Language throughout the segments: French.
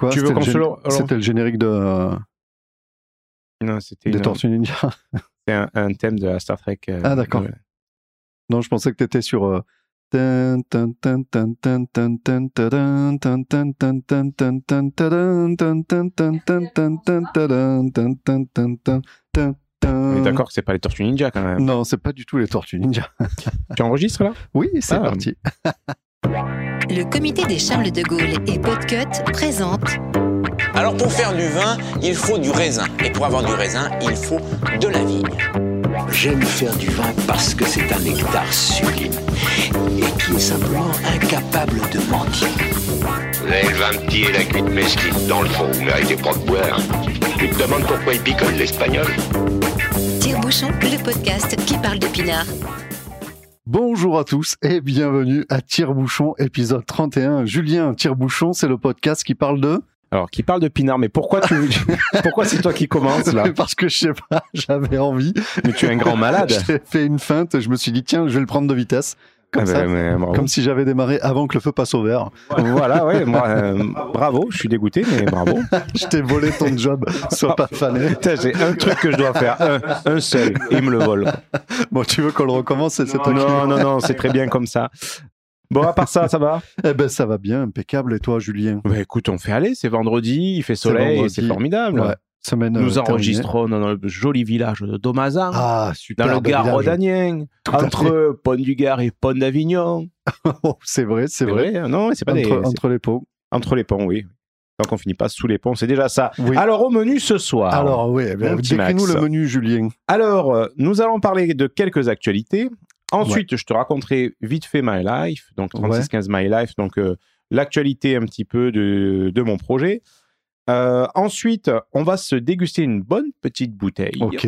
quoi C'était le gén- le- alors- C'était le générique de, Non, c'était des une- Tortues Ninja. c'était un, un thème de la Star Trek. euh, Ah, d'accord. Non, je pensais que tu étais sur. euh, d'accord que c'est pas les Tortues Ninja quand même. Non, c'est pas du tout les Tortues Ninja. Tu enregistres là Oui, c'est Ah. parti. Le comité des Charles de Gaulle et Podcut présente Alors pour faire du vin, il faut du raisin. Et pour avoir du raisin, il faut de la vigne. J'aime faire du vin parce que c'est un nectar sublime et qui est simplement incapable de mentir. Vous avez le vin petit et la cuite mesquite dans le fond, vous méritez pas de boire. Tu te demandes pourquoi il picole l'espagnol? Tire-Bouchon, le podcast qui parle de pinard. Bonjour à tous et bienvenue à Tire-Bouchon, épisode 31. Julien, Tire-Bouchon, c'est le podcast qui parle de. Alors, qui parle de Pinard, mais pourquoi tu, pourquoi c'est toi qui commences là? Parce que je sais pas, j'avais envie. Mais tu es un grand malade. J'ai fait une feinte, je me suis dit, tiens, je vais le prendre de vitesse. Comme ça. ben, mais. Comme si j'avais démarré avant que le feu passe au vert. Voilà, ouais, moi, euh, bravo, je suis dégoûté, mais bravo. Je t'ai volé ton job, sois pas fané. J'ai un truc que je dois faire, un, un seul, il me le vole. Bon, tu veux qu'on le recommence qui- Non, non, non, c'est très bien comme ça. Bon, à part ça, ça va? Eh ben, ça va bien, impeccable. Et toi, Julien? Bah, Écoute, on fait aller, c'est vendredi, il fait soleil, c'est formidable. Ouais, semaine. euh, Nous terminée. enregistrons dans le joli village de Domazan, Ah, dans le Gard-Rodanien, Tout à entre Pont du Gard et Pont d'Avignon. Oh, c'est vrai, c'est vrai. hein. Non, c'est pas des... Entre, c'est- entre les pots. entre les ponts, oui. Tant qu'on finit pas sous les ponts, c'est déjà ça. Oui. Alors, au menu ce soir. Alors, oui, eh petit décris-nous le menu, Julien. Alors, euh, nous allons parler de quelques actualités. Ensuite, je te raconterai vite fait My Life, donc 3615 My Life, donc euh, l'actualité un petit peu de, de mon projet. Euh, ensuite, on va se déguster une bonne petite bouteille Ok.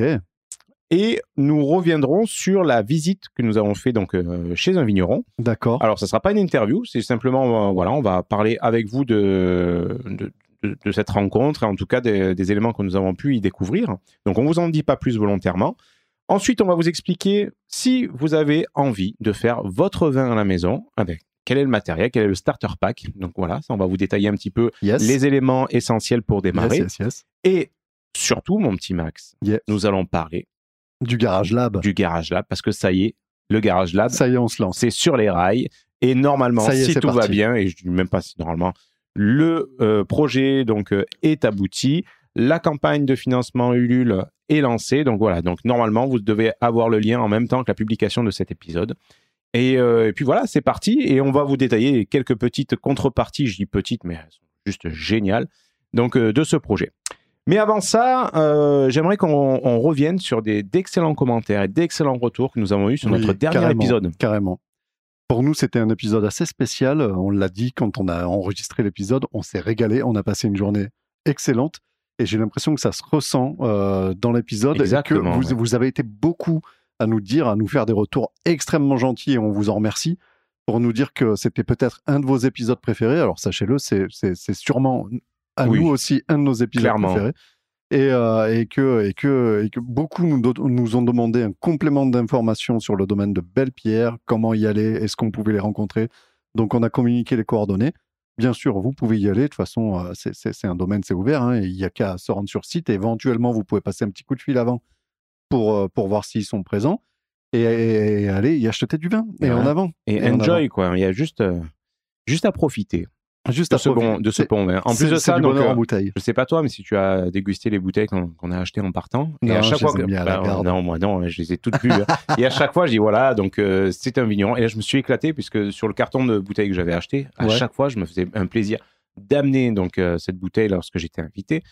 et nous reviendrons sur la visite que nous avons fait donc euh, chez un vigneron. D'accord. Alors, ça sera pas une interview, c'est simplement, euh, voilà, on va parler avec vous de, de, de- de cette rencontre et en tout cas des, des éléments que nous avons pu y découvrir. Donc, on vous en dit pas plus volontairement. Ensuite, on va vous expliquer si vous avez envie de faire votre vin à la maison avec quel est le matériel, quel est le starter pack. Donc voilà, ça, on va vous détailler un petit peu Yes. les éléments essentiels pour démarrer. Yes, yes, yes. Et surtout, mon petit Max, nous allons parler Du Garage Lab. du Garage Lab parce que ça y est, le Garage Lab, Ça y est, on se lance. c'est sur les rails. Et normalement, est, si tout va bien, et je dis même pas si normalement, le euh, projet donc euh, est abouti. La campagne de financement Ulule est lancée. Donc voilà, donc normalement, vous devez avoir le lien en même temps que la publication de cet épisode. Et, euh, et puis voilà, c'est parti. Et on va vous détailler quelques petites contreparties. Je dis petites, mais elles sont juste géniales. Donc euh, de ce projet. Mais avant ça, euh, j'aimerais qu'on on revienne sur d'excellents commentaires et d'excellents retours que nous avons eus sur Oui, notre dernier carrément, épisode. Carrément. Pour nous, c'était un épisode assez spécial. On l'a dit quand on a enregistré l'épisode. On s'est régalé. On a passé une journée excellente. Et j'ai l'impression que ça se ressent euh, dans l'épisode. Et que Exactement, vous, ouais. vous avez été beaucoup à nous dire, à nous faire des retours extrêmement gentils. Et on vous en remercie pour nous dire que c'était peut-être un de vos épisodes préférés. Alors, sachez-le, c'est sûrement à Oui. nous aussi un de nos épisodes Clairement. préférés. Et, euh, et, que, et, que, et que beaucoup nous, ont demandé un complément d'informations sur le domaine de Belle-Pierre, comment y aller, est-ce qu'on pouvait les rencontrer. Donc on a communiqué les coordonnées. Bien sûr, vous pouvez y aller. De toute façon, euh, c'est- un domaine, c'est ouvert. hein, il n'y a qu'à se rendre sur site. Et éventuellement, vous pouvez passer un petit coup de fil avant pour, euh, pour voir s'ils sont présents. Et, et- et aller y acheter du vin. Et en avant. Et, Et en enjoy, quoi. Il y a juste, euh, juste à profiter Juste de à ce, profiter. bon, de ce bon vin. En plus de ça, donc, euh, en bouteille. je sais pas toi, mais si tu as dégusté les bouteilles qu'on a achetées en partant, et Non, à chaque je fois les ai que- mis à la bah, garde. non, moi non, je les ai toutes bues. hein. et à chaque fois, je dis voilà, donc euh, c'est un vigneron. Et là, je me suis éclaté puisque sur le carton de bouteilles que j'avais acheté, à Ouais. chaque fois, je me faisais un plaisir d'amener donc euh, cette bouteille lorsque j'étais invité.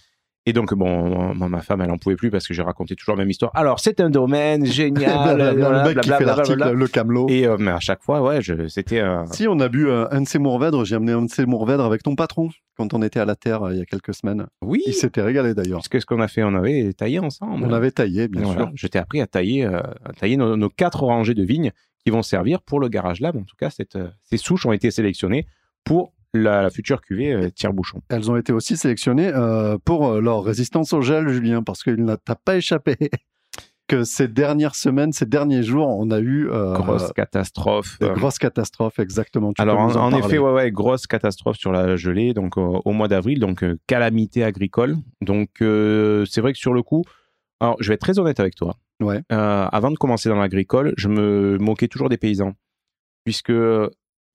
Et donc, bon, moi, ma femme, elle en pouvait plus parce que j'ai raconté toujours la même histoire. Alors, c'est un domaine génial. Le mec qui fait l'article, le camelot. Et euh, mais à chaque fois, ouais, c'était un. Si, on a bu euh, un de ces Mourvèdres. J'ai amené un de ces Mourvèdres avec ton patron quand on était à la Terre euh, il y a quelques semaines. Oui. Il s'était régalé d'ailleurs. Parce que ce qu'on a fait, on avait taillé ensemble. On avait taillé, bien Voilà. sûr. Je t'ai appris à tailler, euh, à tailler nos, nos quatre rangées de vignes qui vont servir pour le Garage Lab. En tout cas, cette, euh, ces souches ont été sélectionnées pour la, la future cuvée euh, tire-bouchon. Elles ont été aussi sélectionnées euh, pour euh, leur résistance au gel, Julien, parce qu'il n'a t'a pas échappé. que ces dernières semaines, ces derniers jours, on a eu euh, Grosse catastrophe. des grosses catastrophes, exactement. Tu Alors en, effet, ouais, ouais, grosse catastrophe sur la gelée, donc au mois d'avril, donc calamité agricole. Donc c'est vrai que sur le coup, alors je vais être très honnête avec toi. Ouais. Euh, avant de commencer dans l'agricole, je me moquais toujours des paysans, puisque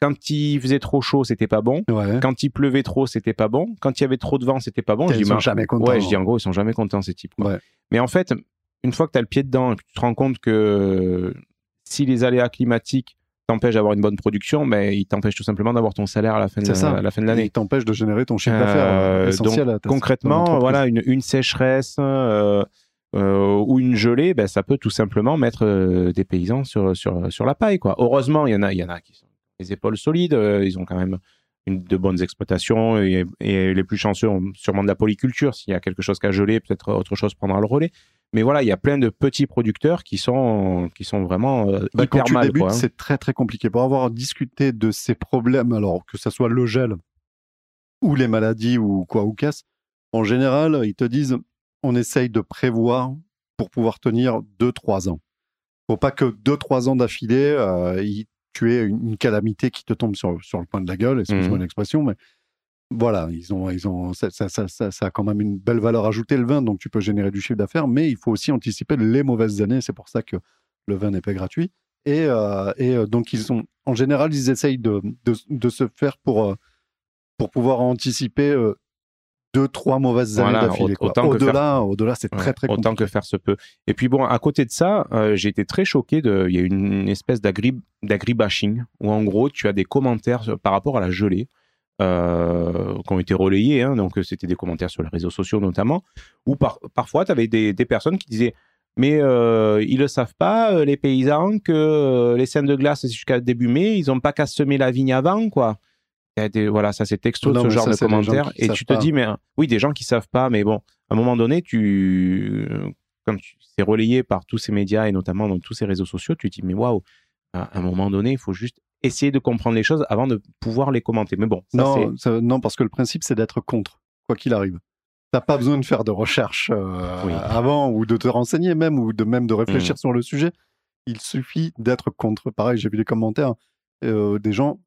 quand il faisait trop chaud, c'était pas bon. Ouais. Quand il pleuvait trop, c'était pas bon. Quand il y avait trop de vent, c'était pas bon. Je Ils dis, sont mais- jamais contents. Ouais, je dis en gros, ils sont jamais contents ces types. Ouais. Mais en fait, une fois que tu as le pied dedans et que tu te rends compte que si les aléas climatiques t'empêchent d'avoir une bonne production, ben, ils t'empêchent tout simplement d'avoir ton salaire à la fin de, ça. à la fin de l'année. générer ton chiffre d'affaires Euh, euh, essentiel donc, à ta- concrètement, voilà, une, une sécheresse euh, euh, ou une gelée, ben, ça peut tout simplement mettre euh, des paysans sur, sur, sur la paille. Quoi. Heureusement, il y en a, il y en a qui sont les épaules solides, euh, ils ont quand même une, de bonnes exploitations et, et les plus chanceux ont sûrement de la polyculture. S'il y a quelque chose qu'à geler, peut-être autre chose prendra le relais. Mais voilà, il y a plein de petits producteurs qui sont, qui sont vraiment euh, Bah, quand hyper tu mal. hein. c'est très très compliqué. Pour avoir discuté de ces problèmes, alors que ce soit le gel ou les maladies ou quoi ou qu'est-ce, en général, ils te disent on essaye de prévoir pour pouvoir tenir 2-3 ans. Faut pas que 2-3 ans d'affilée, euh, il- tu aies une, calamité qui te tombe sur, sur le coin de la gueule, excuse-moi Mhm. l'expression, mais voilà, ils ont, ils ont, ça, ça- ça- ça- ça a quand même une belle valeur ajoutée le vin, donc tu peux générer du chiffre d'affaires, mais il faut aussi anticiper les mauvaises années. C'est pour ça que le vin n'est pas gratuit. Et, euh, et euh, donc, ils sont, en général, ils essayent de, de, de se faire pour, euh, pour pouvoir anticiper deux, trois mauvaises années Voilà, d'affilée. Au-delà, au-delà, c'est Ouais, très, très autant compliqué. que faire se peut. Et puis bon, à côté de ça, euh, j'ai été très choqué de. Il y a une, une espèce d'agri d'agri-bashing où en gros tu as des commentaires par rapport à la gelée euh, qui ont été relayés. hein, donc c'était des commentaires sur les réseaux sociaux notamment. Où par- parfois tu avais des, des personnes qui disaient. Mais euh, ils le savent pas, euh, les paysans, que euh, les scènes de glace c'est jusqu'à début mai, ils ont pas qu'à semer la vigne avant, quoi. Il y a des- voilà, ça c'est texto Non, ce genre ça, de commentaires. Et tu te pas. dis, mais oui, des gens qui savent pas, mais bon, à un moment donné, tu, comme tu- c'est relayé par tous ces médias et notamment dans tous ces réseaux sociaux, tu te dis, mais waouh, à un moment donné, il faut juste essayer de comprendre les choses avant de pouvoir les commenter. Mais bon, ça, Non, ça- non, parce que le principe, c'est d'être contre, quoi qu'il arrive. T'as pas besoin de faire de recherche euh, Oui. avant ou de te renseigner même ou de même de réfléchir sur le sujet. Il suffit d'être contre. Pareil, j'ai vu les commentaires euh, des gens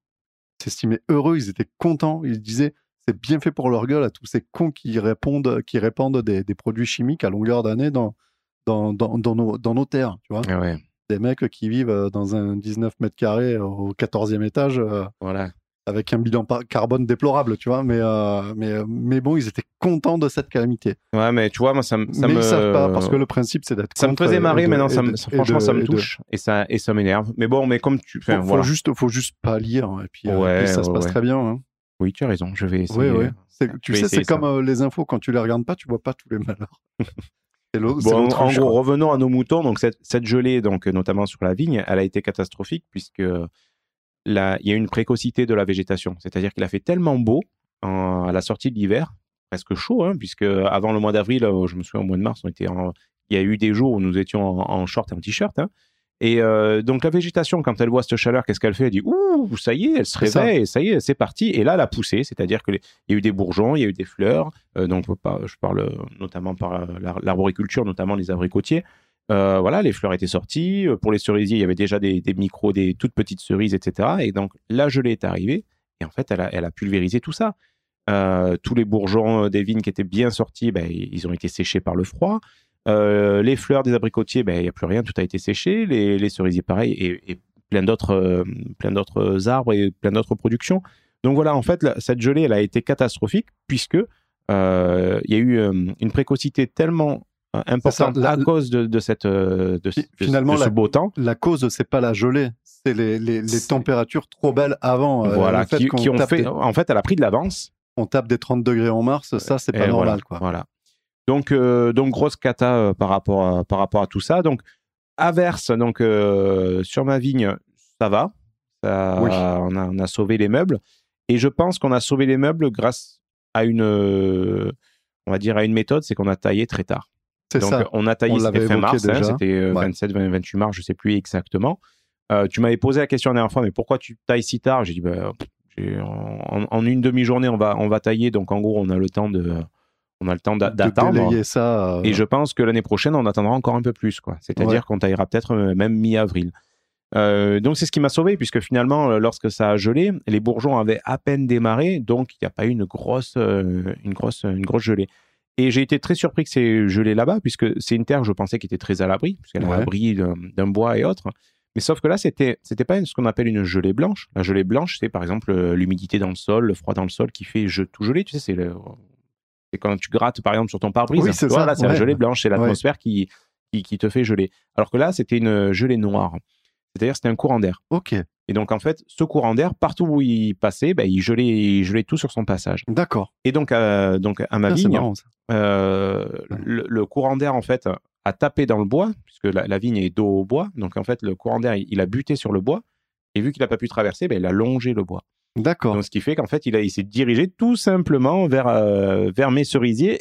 s'estimaient heureux, ils étaient contents, ils disaient c'est bien fait pour leur gueule à tous ces cons qui répondent, qui répandent des, des produits chimiques à longueur d'année dans, dans, dans, dans nos, dans nos terres, tu vois. Ah ouais, Des mecs qui vivent euh, dans un 19 mètres carrés au 14e étage. euh, voilà. Avec un bilan carbone déplorable, tu vois. Mais, euh, mais, euh, mais bon, ils étaient contents de cette calamité. Ouais, mais tu vois, moi, ça, me- ça mais me. ils savent pas, parce que le principe, c'est d'être Ça me faisait marrer, de- maintenant, ça de- franchement, de- ça me touche et ça, et ça m'énerve. Mais bon, mais comme tu. Faut, Enfin, faut voilà. juste, faut juste pas lire. Et puis, euh, Ouais, et puis ça se passe ouais. très bien. hein. Oui, tu as raison, je vais Oui, essayer. oui. C'est- Tu sais, c'est comme euh, les infos, quand tu les regardes pas, tu vois pas tous les malheurs. C'est l'autre- c'est Bon, en gros, revenons à nos moutons. Donc, cette, cette gelée, donc, notamment sur la vigne, elle a été catastrophique puisque il y a une précocité de la végétation. C'est-à-dire qu'il a fait tellement beau en- à la sortie de l'hiver, presque chaud, hein, puisque avant le mois d'avril, euh, je me souviens au mois de mars, on était en- il y a eu des jours où nous étions en, en short et en t-shirt. hein. Et euh, donc la végétation, quand elle voit cette chaleur, qu'est-ce qu'elle fait? Elle dit Ouh, ça y est, elle se ça. réveille, ça. y est, c'est parti. Et là, elle a poussé, c'est-à-dire qu'il y a eu des bourgeons, il y a eu des fleurs. Euh, donc, je parle notamment par l'ar- l'arboriculture, notamment les abricotiers. Euh, voilà, les fleurs étaient sorties. Euh, Pour les cerisiers, il y avait déjà des, micros, des toutes petites cerises, etc. Et donc, la gelée est arrivée. Et en fait, elle a, pulvérisé tout ça. Euh, tous les bourgeons des vignes qui étaient bien sortis, ben, ils ont été séchés par le froid. Les fleurs des abricotiers, ben, il n'y a plus rien, tout a été séché. Les, cerisiers, pareil, et, plein d'autres d'autres arbres et plein d'autres productions. Donc voilà, en fait, cette gelée, elle a été catastrophique puisque il y a eu une précocité tellement importante la- à cause de, de cette euh, de, ce- de- Finalement, de ce la- beau temps. La cause, c'est pas la gelée, c'est les, les, températures trop belles avant. Euh, voilà, fait qui, ont fait. des- En fait, elle a pris de l'avance. on tape des 30 degrés en mars, ça, c'est pas Et normal. voilà, Quoi. Voilà. Donc, euh, donc grosse cata euh, par, rapport à, par rapport à tout ça. Donc, averse, donc, euh, sur ma vigne, ça va. Ça- Oui. on, a, on a sauvé les meubles. Et je pense qu'on a sauvé les meubles grâce à une, on va dire, à une méthode, c'est qu'on a taillé très tard. Donc, ça. on a taillé, On c'était fin mars, hein, c'était euh, Ouais. 27, 20, 28 mars, je sais plus exactement. Euh, tu m'avais posé la question la dernière fois, mais pourquoi tu tailles si tard? J'ai dit, bah, en, en une demi-journée, on va, on va tailler, donc en gros, on a le temps de, on a le temps d'attendre. euh, Et je pense que l'année prochaine, on attendra encore un peu plus. quoi. C'est-à-dire Ouais. qu'on taillera peut-être euh, même mi-avril. Euh, donc c'est ce qui m'a sauvé, puisque finalement, lorsque ça a gelé, les bourgeons avaient à peine démarré, donc il n'y a pas eu une grosse, une grosse, une grosse gelée. Et j'ai été très surpris que c'est gelé là-bas, puisque c'est une terre, je pensais, qui était très à l'abri, puisqu'elle est à l'abri d'un bois et autres. Mais sauf que là, c'était, c'était pas ce qu'on appelle une gelée blanche. La gelée blanche, c'est par exemple euh, l'humidité dans le sol, le froid dans le sol qui fait je- tout gelé. Tu sais, c'est le, quand tu grattes par exemple sur ton pare-brise. Oui, c'est Tu vois, ça, Là, c'est la gelée blanche, c'est l'atmosphère qui, qui, qui te fait geler. Alors que là, c'était une gelée noire. C'est-à-dire, c'était un courant d'air. Ok, Et donc, en fait, ce courant d'air, partout où il passait, ben, il, gelait, il gelait tout sur son passage. d'accord. Et donc, euh, donc à ma vigne, marrant euh, le, le courant d'air, en fait, a tapé dans le bois, puisque la, la vigne est dos au bois. Donc, en fait, le courant d'air, il, il a buté sur le bois. Et vu qu'il n'a pas pu traverser, ben, il a longé le bois. D'accord. Donc, ce qui fait qu'en fait, il, a- il s'est dirigé tout simplement vers, euh, vers mes cerisiers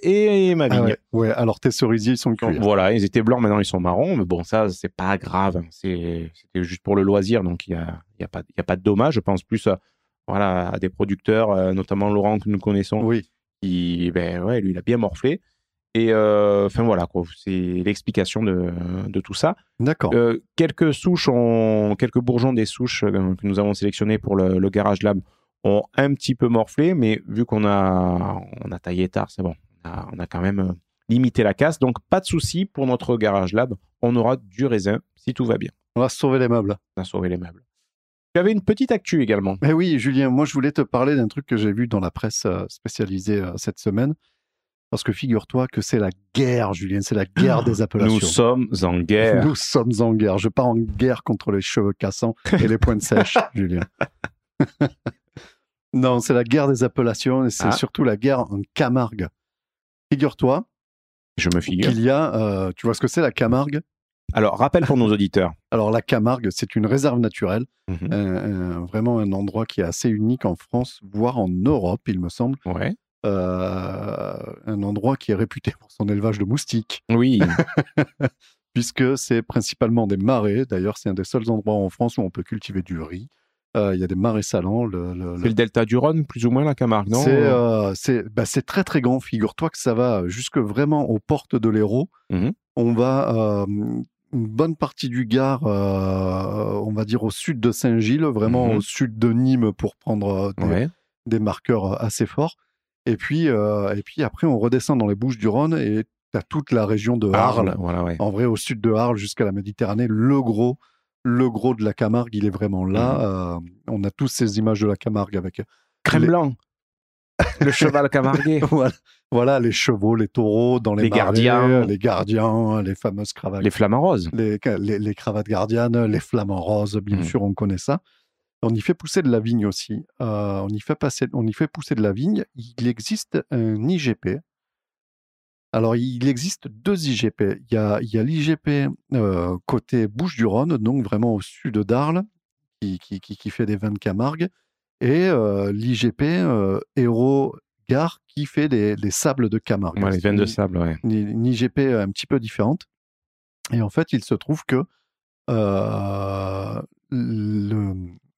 et ma vigne. Ah ouais. ouais, alors tes cerisiers, ils sont Donc, cuits. voilà, ils étaient blancs, maintenant ils sont marrons, mais bon, ça, c'est pas grave. C'est- C'était juste pour le loisir, donc il n'y a, y a, pas- y a pas de dommage. Je pense plus à, voilà, à des producteurs, euh, notamment Laurent que nous connaissons, Oui, qui, ben ouais, lui, il a bien morflé. Et euh, enfin voilà, c'est l'explication de, de tout ça. d'accord. Euh, quelques souches, ont, quelques bourgeons des souches euh, que nous avons sélectionnés pour le, le Garage Lab ont un petit peu morflé, mais vu qu'on a, on a taillé tard, c'est bon. On a, on a quand même limité la casse. Donc, pas de souci pour notre Garage Lab. On aura du raisin si tout va bien. On va sauver les meubles. On a sauvé les meubles. Tu avais une petite actu également. Eh oui, Julien, moi je voulais te parler d'un truc que j'ai vu dans la presse spécialisée cette semaine. Parce que figure-toi que c'est la guerre, Julien, c'est la guerre des appellations. Nous sommes en guerre. Nous sommes en guerre. Je pars en guerre contre les cheveux cassants et les pointes sèches, Julien. non, c'est la guerre des appellations et c'est Ah. surtout la guerre en Camargue. Figure-toi Je me figure. qu'il y a, euh, tu vois ce que c'est la Camargue? Alors, rappel pour nos auditeurs. Alors la Camargue, c'est une réserve naturelle, Mhm. vraiment un endroit qui est assez unique en France, voire en Europe, il me semble. Ouais. Euh, un endroit qui est réputé pour son élevage de moustiques, Oui. puisque c'est principalement des marais. D'ailleurs, c'est un des seuls endroits en France où on peut cultiver du riz. Euh, Il y a des marais salants. Le, c'est le delta du Rhône, plus ou moins, la Camargue, non? C'est euh, bah, c'est très très grand. Figure-toi que ça va jusque vraiment aux portes de l'Hérault. Mhm. On va une bonne partie du Gard, euh, on va dire au sud de Saint-Gilles, vraiment Mhm. au sud de Nîmes pour prendre des, Ouais. des marqueurs assez forts. Et puis, euh, et puis après, on redescend dans les Bouches du Rhône et tu as toute la région de Arles. Voilà, ouais. En vrai, au sud de Arles jusqu'à la Méditerranée, le gros, le gros de la Camargue, il est vraiment là. Mhm. Euh, on a tous ces images de la Camargue avec Crème les- blanc. Le cheval camarguais. voilà, voilà, les chevaux, les taureaux dans les, Les marais, gardiens. les gardiens, les fameuses cravates, Les flamants roses. les, les- les cravates gardiennes, les flamants roses, bien Mhm. sûr, on connaît ça. On y fait pousser de la vigne aussi. Euh, on, y fait passer, on y fait pousser de la vigne. Il existe un IGP. Alors, il existe deux IGP. Il y a, l'IGP euh, côté Bouches-du-Rhône, donc vraiment au sud d'Arles, qui, qui, qui- qui fait des vins de Camargue, et euh, l'IGP euh, Hérault-Gare, qui fait des, les sables de Camargue. Ouais, les veines de sable, ouais. une, une IGP un petit peu différente. Et en fait, il se trouve que euh, le,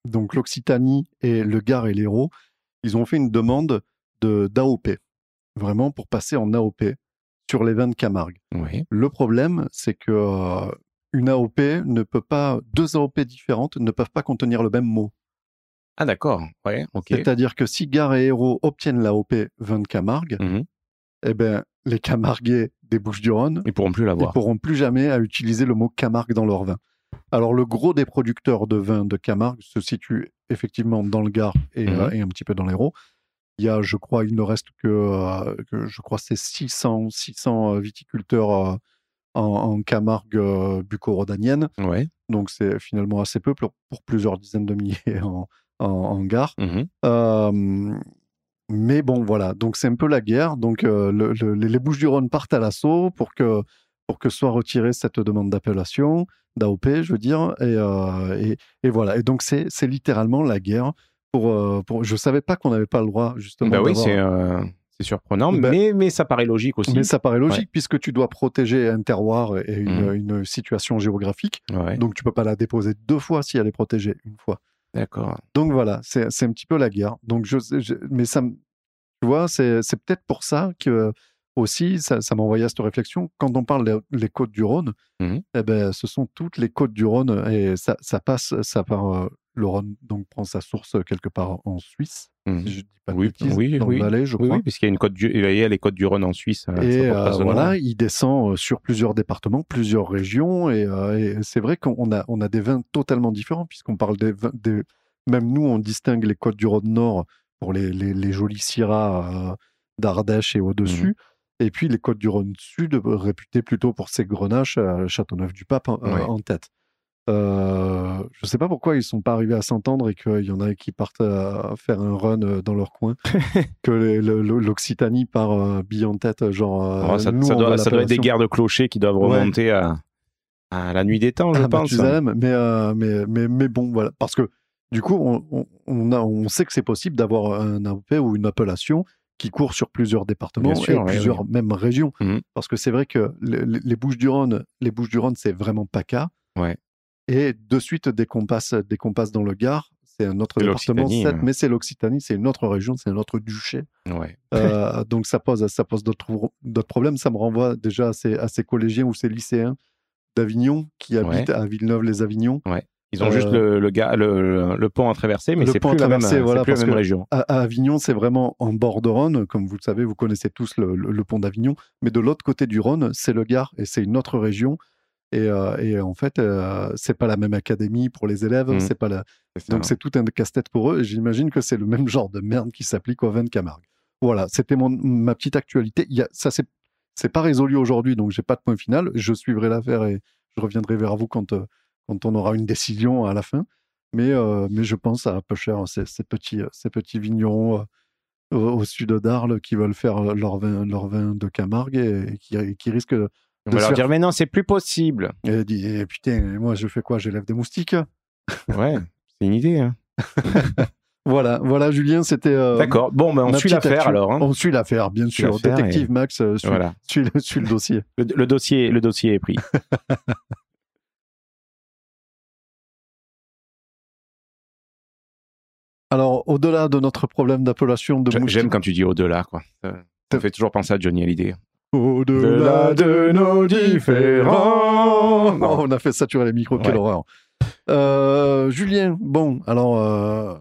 donc l'Occitanie et le Gard et l'Hérault, ils ont fait une demande de d'AOP, vraiment pour passer en AOP sur les vins de Camargue. Le problème, c'est que euh, une AOP ne peut pas, deux AOP différentes ne peuvent pas contenir le même mot. Ah, d'accord. Ouais, ok. C'est-à-dire que si Gare et Hérault obtiennent l'AOP vin de Camargue, Mhm. eh ben, les Camarguais des Bouches-du-Rhône Ils pourront plus ils l'avoir. pourront plus jamais à utiliser le mot Camargue dans leur vin. Alors le gros des producteurs de vin de Camargue se situe effectivement dans le Gard et, euh, et un petit peu dans l'Hérault. Il y a, je crois, il ne reste que, euh, que je crois, c'est 600, 600 euh, viticulteurs euh, en, en Camargue bucco-rhodanienne. Ouais. Donc c'est finalement assez peu pour, pour plusieurs dizaines de milliers en, en, en Gard. Euh, mais bon, voilà. Donc, c'est un peu la guerre. Donc, le- le- les les Bouches-du-Rhône partent à l'assaut pour que, pour que soit retirée cette demande d'appellation, d'AOP, je veux dire. Et, euh, et, et voilà. Et donc, c'est littéralement la guerre. Pour, euh, pour... Je ne savais pas qu'on n'avait pas le droit, justement. Bah oui, c'est euh, c'est surprenant, Ben- mais, mais ça paraît logique aussi. Mais ça paraît logique, puisque tu dois protéger un terroir et une, une situation géographique. Ouais, Donc, tu peux pas la déposer deux fois si elle est protégée une fois. d'accord. Donc voilà, c'est un petit peu la guerre. Donc je, je- mais ça, tu vois, c'est c'est peut-être pour ça que aussi, ça, ça m'a envoyé à cette réflexion. Quand on parle des côtes du Rhône, Mhm. eh ben, ce sont toutes les côtes du Rhône et ça, ça passe, ça part. euh, le Rhône donc prend sa source quelque part en Suisse, Mhm. si je dis pas de Oui, bêtises, oui, dans oui. le Valais, je crois. oui, puisqu'il y a une côte du, il y a les côtes du Rhône en Suisse. euh, Et euh, voilà, il descend euh, sur plusieurs départements, plusieurs régions, et, euh, et c'est vrai qu'on a, on a des vins totalement différents, puisqu'on parle des, vins- des- Même nous, on distingue les côtes du Rhône Nord pour les, les, les jolis syrahs euh, d'Ardèche et au-dessus, et puis les côtes du Rhône Sud, euh, réputées plutôt pour ses grenaches, euh, Châteauneuf-du-Pape en, euh, en tête. Euh, je ne sais pas pourquoi ils sont pas arrivés à s'entendre et qu'il y en a qui partent à faire un run dans leur coin, que l'Occitanie part euh, bille en tête, genre. Oh, ça, nous, ça on doit, veut ça doit être des guerres de clochers qui doivent Ouais. remonter à, à la nuit des temps, je Ah, pense. Mathusalem, mais, euh, mais, mais, mais bon, voilà. Parce que du coup, on, on, on a, on sait que c'est possible d'avoir un AOP ou une appellation qui court sur plusieurs départements sûr, et ouais, plusieurs même régions. Mhm. Parce que c'est vrai que les, Bouches-du-Rhône, les Bouches-du-Rhône, c'est vraiment PACA. Ouais. Et de suite, dès qu'on passe, dès qu'on passe dans le Gard, c'est un autre département, mais c'est l'Occitanie, c'est une autre région, c'est un autre duché. Ouais. Euh, donc ça pose, ça pose d'autres problèmes. Ça me renvoie déjà à ces, à ces collégiens ou ces lycéens d'Avignon qui habitent à Villeneuve-les-Avignon. Ils ont juste Euh, le, le, ga- le, le pont à traverser, mais c'est plus, la même, voilà, plus la même région. À, à Avignon, c'est vraiment en bord de Rhône, comme vous le savez, vous connaissez tous le, pont d'Avignon. Mais de l'autre côté du Rhône, c'est le Gard et c'est une autre région. Et, euh, et en fait, euh, c'est pas la même académie pour les élèves. Mhm. C'est pas la... Donc c'est tout un casse-tête pour eux. Et j'imagine que c'est le même genre de merde qui s'applique au vin de Camargue. Voilà, c'était mon, ma petite actualité. Il y a, ça, c'est, c'est pas résolu aujourd'hui, donc j'ai pas de point final. Je suivrai l'affaire et je reviendrai vers vous quand, euh, quand on aura une décision à la fin. Mais, euh, mais je pense à peu cher ces, ces petits, ces petits vignerons euh, au, au sud d'Arles qui veulent faire euh, leur vin, leur vin de Camargue et, qui, qui risquent de On va se leur dire, mais non, c'est plus possible. et Eh, putain, moi je fais quoi? J'élève des moustiques? Ouais, c'est une idée. hein. Voilà, voilà Julien, c'était. euh, D'accord. Bon, ben, on suit l'affaire alors. hein. On suit l'affaire, bien suit sûr. Détective Max euh, suit, Voilà. suit le, suit le dossier. Le, le dossier, le dossier est pris. Alors, au-delà de notre problème d'appellation de. J'aime quand tu dis au-delà, quoi. Ça fait toujours penser à Johnny Hallyday. Au-delà de nos différends. Oh, on a fait saturer les micros, quelle Ouais. horreur. Euh, Julien, bon, alors, euh,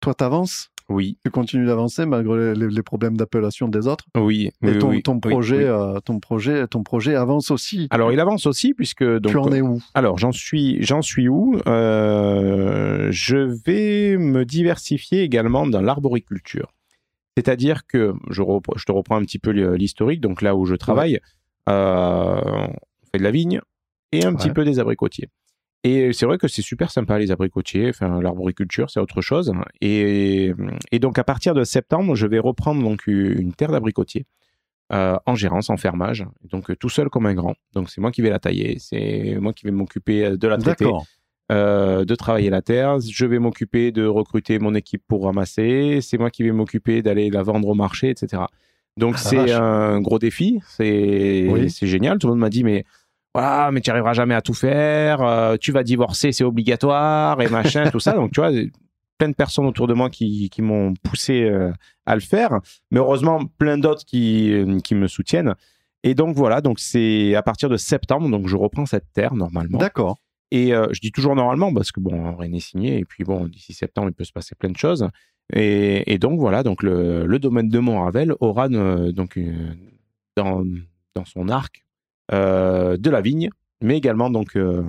toi, t'avances? Oui, Tu continues d'avancer malgré les, les problèmes d'appellation des autres oui. Et oui, ton, oui, ton, oui, projet, oui. euh, ton, projet, ton projet avance aussi. Alors, il avance aussi, puisque. Donc, tu en es où? Alors, j'en suis, j'en suis où? Euh, Je vais me diversifier également dans l'arboriculture. C'est-à-dire que, je, repre- je te reprends un petit peu l'historique, donc là où je travaille, euh, on fait de la vigne et un petit peu des abricotiers. Et c'est vrai que c'est super sympa les abricotiers, enfin l'arboriculture c'est autre chose. Et, et donc à partir de septembre, je vais reprendre donc une terre d'abricotier euh, en gérance, en fermage, donc euh, tout seul comme un grand. Donc c'est moi qui vais la tailler, c'est moi qui vais m'occuper de la traiter, euh, de travailler la terre. Je vais m'occuper de recruter mon équipe pour ramasser. C'est moi qui vais m'occuper d'aller la vendre au marché, etc. Donc Ah, c'est un gros défi. C'est Oui. c'est génial. Tout le monde m'a dit mais voilà, mais tu arriveras jamais à tout faire. euh, tu vas divorcer, c'est obligatoire et machin, tout ça. Donc tu vois, plein de personnes autour de moi qui, qui m'ont poussé euh, à le faire. Mais heureusement, plein d'autres qui, euh, qui me soutiennent. Et donc voilà, donc c'est à partir de septembre, donc je reprends cette terre normalement. D'accord. Et euh, je dis toujours normalement parce que bon, rien n'est signé. Et puis bon, d'ici septembre, il peut se passer plein de choses. Et, et donc voilà, donc le, le domaine de Montravel aura donc une- dans, dans son arc de la vigne, mais également donc euh,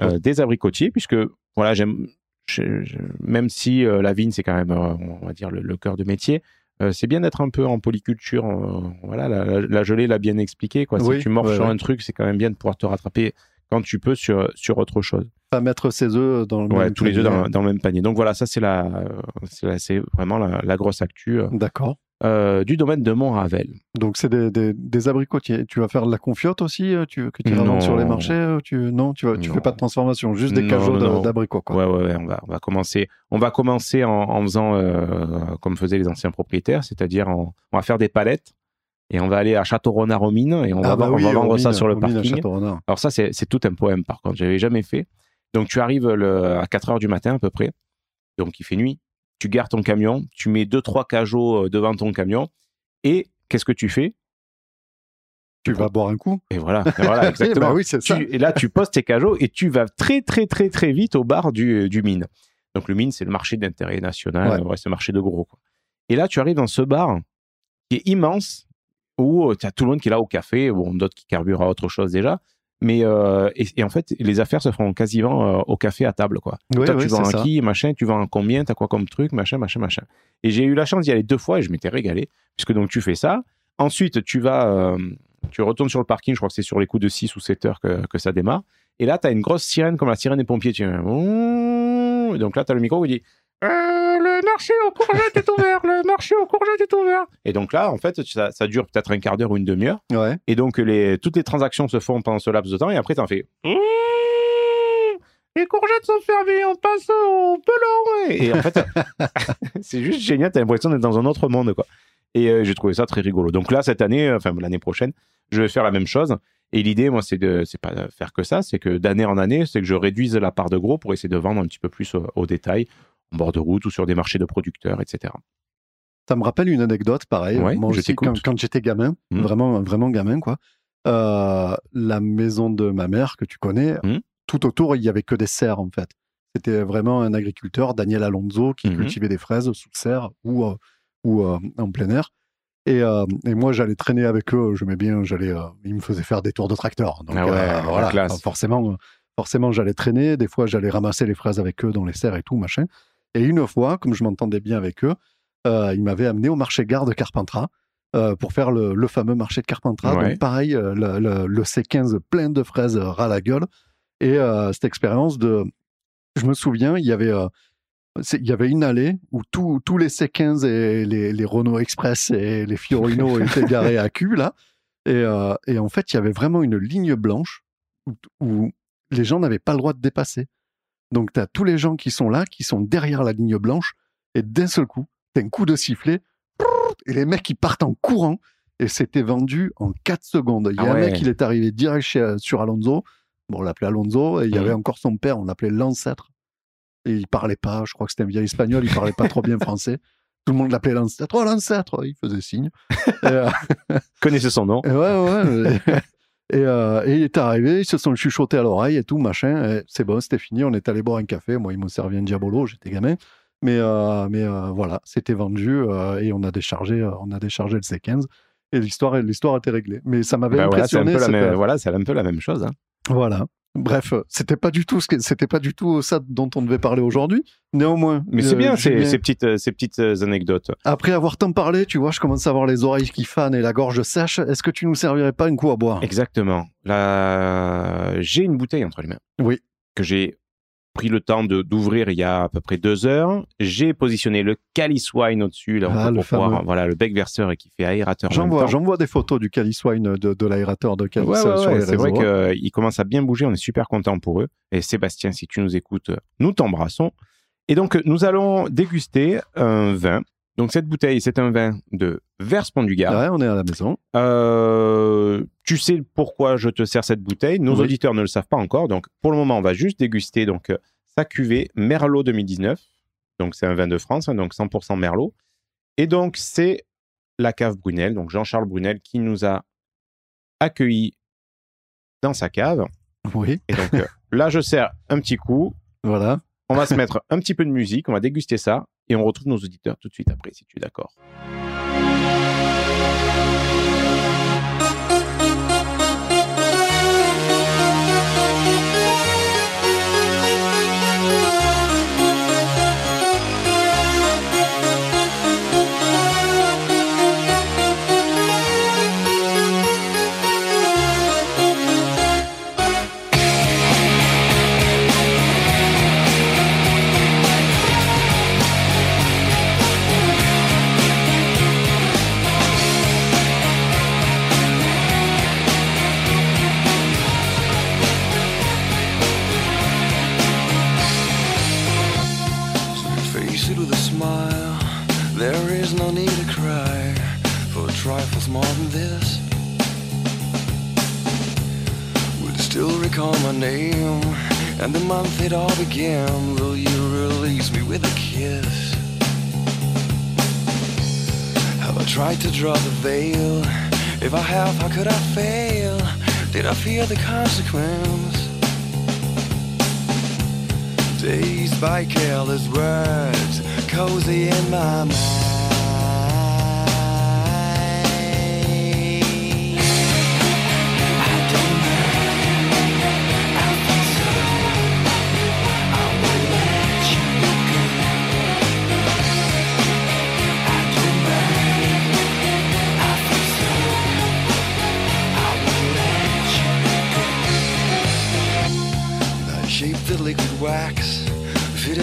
euh, des abricotiers, puisque voilà, j'aime, je- je- même si euh, la vigne c'est quand même, euh, on va dire le, le cœur de métier. euh, c'est bien d'être un peu en polyculture. euh, voilà, la, la, la gelée l'a bien expliqué. Quoi. Oui, si tu mords ouais, sur ouais. un truc, c'est quand même bien de pouvoir te rattraper quand tu peux sur, sur autre chose. Pas mettre ses œufs dans le Ouais, même tous les deux panier. dans, dans le même panier. Donc voilà, ça c'est la, euh, c'est la- c'est vraiment la, la grosse actu euh, D'accord. Euh, du domaine de Montravel. Donc, c'est des, des, des abricotiers. Tu vas faire de la confiote aussi euh, tu, Que tu vendre sur les marchés euh, tu, Non, tu, Non. fais pas de transformation, juste des cajots d'abricots. Ouais, ouais, ouais, on va, on va commencer. On va commencer en, en faisant euh, comme faisaient les anciens propriétaires, c'est-à-dire on va faire des palettes et on va aller à Château-Renard aux mines et on va, Ah bah on oui, va vendre ça sur le parking. Alors ça, c'est c'est tout un poème par contre, j'avais jamais fait. Donc tu arrives le, à 4 heures du matin à peu près, donc il fait nuit, tu gardes ton camion, tu mets deux trois cajots euh, devant ton camion et qu'est-ce que tu fais? Tu vas boire un coup. Et voilà, et voilà exactement. bah oui, c'est Tu- ça. et là, tu poses tes cajots et tu vas très, très, très, très vite au bar du, du mine. Donc, le mine, c'est le marché d'intérêt national, Ouais. ouais. c'est le marché de gros. Quoi. Et là, tu arrives dans ce bar qui est immense où tu as tout le monde qui est là au café, bon, d'autres qui carburent à autre chose déjà. Mais euh, et, et en fait, les affaires se font quasiment euh, au café à table, quoi. Toi, tu vends un ça. qui, machin, tu vends un combien, t'as quoi comme truc, machin, machin, machin. Et j'ai eu la chance d'y aller deux fois et je m'étais régalé, puisque donc tu fais ça. Ensuite, tu vas, euh, tu retournes sur le parking, je crois que c'est sur les coups de 6 ou 7 heures que, que ça démarre. Et là, tu as une grosse sirène comme la sirène des pompiers. Tu donc là, tu as le micro qui dit Le marché aux courgettes est ouvert, le marché aux courgettes est ouvert. Et donc là, en fait, ça, ça dure peut-être un quart d'heure ou une demi-heure. Ouais. Et donc, les, toutes les transactions se font pendant ce laps de temps. Et après, tu en fais Mmh, Les courgettes sont fermées, on passe au pelon. Et en fait, c'est juste génial. Tu as l'impression d'être dans un autre monde. quoi. Et euh, j'ai trouvé ça très rigolo. Donc là, cette année, enfin l'année prochaine, je vais faire la même chose. Et l'idée, moi, c'est de, c'est pas de faire que ça, c'est que d'année en année, c'est que je réduise la part de gros pour essayer de vendre un petit peu plus au, au détail, en bord de route ou sur des marchés de producteurs, etc. Ça me rappelle une anecdote, pareil. Ouais, Moi je aussi, quand, j'étais gamin, Mhm. vraiment, vraiment gamin, quoi. euh, la maison de ma mère que tu connais, Mhm. tout autour, il y avait que des serres, en fait. C'était vraiment un agriculteur, Daniel Alonso, qui Mhm. cultivait des fraises sous serre ou, euh, ou euh, en plein air. Et, euh, et moi, j'allais traîner avec eux. J'aimais bien. J'allais. euh, ils me faisaient faire des tours de tracteur. Donc, Ah ouais, euh, voilà. classe. Forcément, forcément, j'allais traîner. Des fois, j'allais ramasser les fraises avec eux dans les serres et tout, machin. Et une fois, comme je m'entendais bien avec eux, euh, ils m'avaient amené au marché gare de Carpentras euh, pour faire le, le fameux marché de Carpentras. Ouais. Donc, pareil, euh, le, le- le C15 plein de fraises ras la gueule. Et cette expérience de. Je me souviens, il y avait. il y avait une allée où tous tous les C15 et les, les Renault Express et les Fiorino étaient garés à cul, là. Et, euh, et en fait, il y avait vraiment une ligne blanche où, où les gens n'avaient pas le droit de dépasser. Donc, tu as tous les gens qui sont là, qui sont derrière la ligne blanche, et d'un seul coup, tu un coup de sifflet, et les mecs, ils partent en courant, et c'était vendu en 4 secondes. Il y a Ah un mec, il est arrivé direct chez- sur Alonso. Bon, on l'appelait Alonso, et il y Mhm. avait encore son père, on l'appelait l'ancêtre. Et il parlait pas, je crois que c'était un vieil espagnol, il parlait pas trop bien français. Tout le monde l'appelait l'ancêtre. Oh, l'ancêtre Il faisait signe. Euh, Connaissez son nom. ouais, ouais. et, euh, et il est arrivé, ils se sont chuchotés à l'oreille et tout, machin. C'est bon, c'était fini. On est allé boire un café. Moi, ils m'ont servi un diabolo, j'étais gamin. Mais, euh, mais euh, voilà, c'était vendu et on a déchargé, on a déchargé le C15. Et l'histoire, l'histoire était réglée. Mais ça m'avait Bah voilà, c'est un, impressionné. peu la cette- même, voilà, c'est un peu la même chose. hein. Voilà. Bref, c'était pas du tout ce que, c'était pas du tout ça dont on devait parler aujourd'hui. Néanmoins, Mais c'est euh, bien ces, Julien, ces petites, euh, ces petites euh, anecdotes. après avoir tant parlé, tu vois, je commence à avoir les oreilles qui fanent et la gorge sèche. Est-ce que tu nous servirais pas une coup à boire? Exactement. Là, j'ai une bouteille entre les mains. Oui. Que j'ai pris le temps de- d'ouvrir il y a à peu près deux heures. J'ai positionné le Calice Wine au-dessus, là, Ah, pour le pouvoir- fameux. voilà, le bec verseur et qui fait aérateur. en J'en vois, j'en vois des photos du Calice Wine de, de l'aérateur de Calice Ouais, euh, ouais, sur ouais, les c'est vrai réseaux. qu'il commence à bien bouger. On est super content pour eux. Et Sébastien, si tu nous écoutes, nous t'embrassons. Et donc, nous allons déguster un vin. Donc, cette bouteille, c'est un vin de Verspont du Gard. Ouais, on est à la maison. Euh, tu sais pourquoi je te sers cette bouteille? Nos Oui. auditeurs ne le savent pas encore. Donc, pour le moment, on va juste déguster donc euh, sa cuvée Merlot 2019. Donc, c'est un vin de France, hein, donc 100% Merlot. Et donc, c'est la cave Brunel, donc Jean-Charles Brunel, qui nous a accueillis dans sa cave. Oui, Et donc, euh, là, je sers un petit coup. voilà. On va se mettre un petit peu de musique, on va déguster ça. Et on retrouve nos auditeurs tout de suite après, si tu es d'accord. Name and the month it all began. Will you release me with a kiss? Have I tried to draw the veil If I have, how could I fail? Did I fear the consequence? Dazed by careless words, cozy in my mind.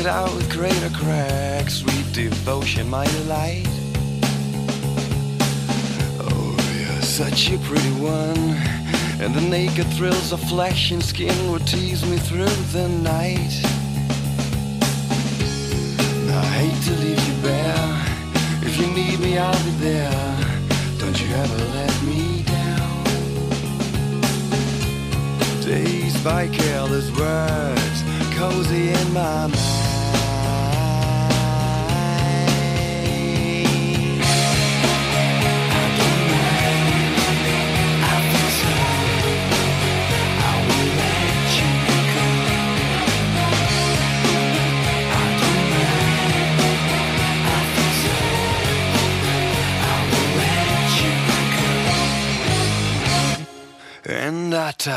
Fitted out with greater cracks. Sweet devotion, my delight. Oh, you're such a pretty one. And the naked thrills of flesh and skin would tease me through the night. I hate to leave you bare. If you need me, I'll be there. Don't you ever let me down. Dazed by careless words, cozy in my mind.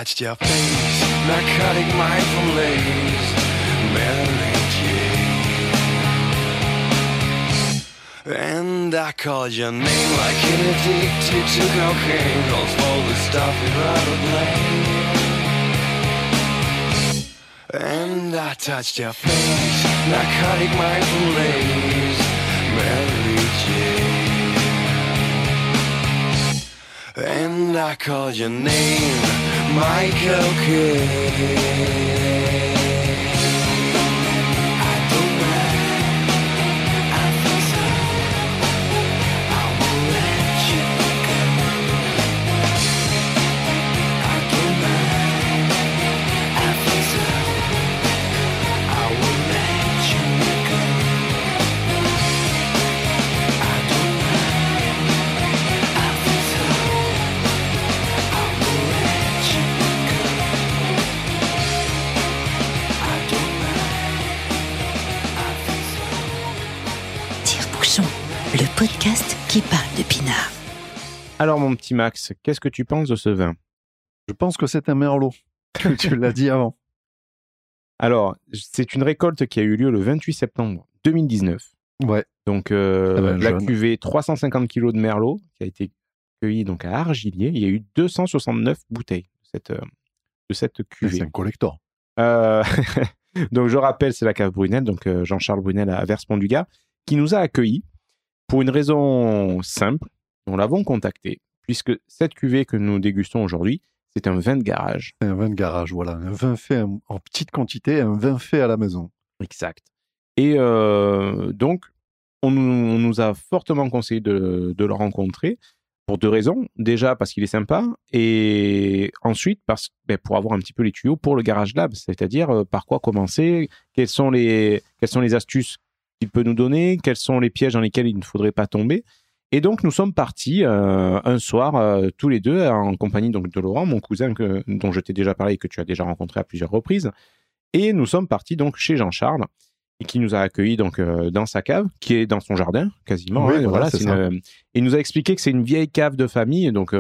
Touched your face, narcotic lace, Mary Jane. And I called your name like an addicted to cocaine, calls all the stuff you'd rather blame. And I touched your face, narcotic lace, Mary Jane. And I called your name, Michael Kidd. Podcast qui parle de pinard. Alors, mon petit Max, qu'est-ce que tu penses de ce vin? Je pense que c'est un merlot. tu tu l'as dit avant. Alors, c'est une récolte qui a eu lieu le 28 septembre 2019. Ouais. Donc, euh, Ah ben, la jeune. cuvée 350 kg de merlot qui a été cueillie donc à Argilier. Il y a eu 269 bouteilles de cette, euh, de cette cuvée. C'est un collector. Euh, donc, je rappelle, c'est la cave Brunel, donc euh, Jean-Charles Brunel à Verspont-du-Gard, qui nous a accueillis pour une raison simple. Nous l'avons contacté, puisque cette cuvée que nous dégustons aujourd'hui, c'est un vin de garage. Un vin de garage, voilà. Un vin fait en, en petite quantité, un vin fait à la maison. Exact. Et euh, donc, on nous, on nous a fortement conseillé de, de le rencontrer pour deux raisons. Déjà, parce qu'il est sympa, et ensuite, parce, ben, pour avoir un petit peu les tuyaux pour le Garage Lab, c'est-à-dire euh, par quoi commencer, quelles sont les, quelles sont les astuces qu'il peut nous donner, quels sont les pièges dans lesquels il ne faudrait pas tomber. Et donc, nous sommes partis euh, un soir, euh, tous les deux, en compagnie donc, de Laurent, mon cousin que, dont je t'ai déjà parlé et que tu as déjà rencontré à plusieurs reprises. Et nous sommes partis donc chez Jean-Charles, qui nous a accueillis donc euh, dans sa cave, qui est dans son jardin quasiment. Oui, hein, voilà, une- il nous a expliqué que c'est une vieille cave de famille, donc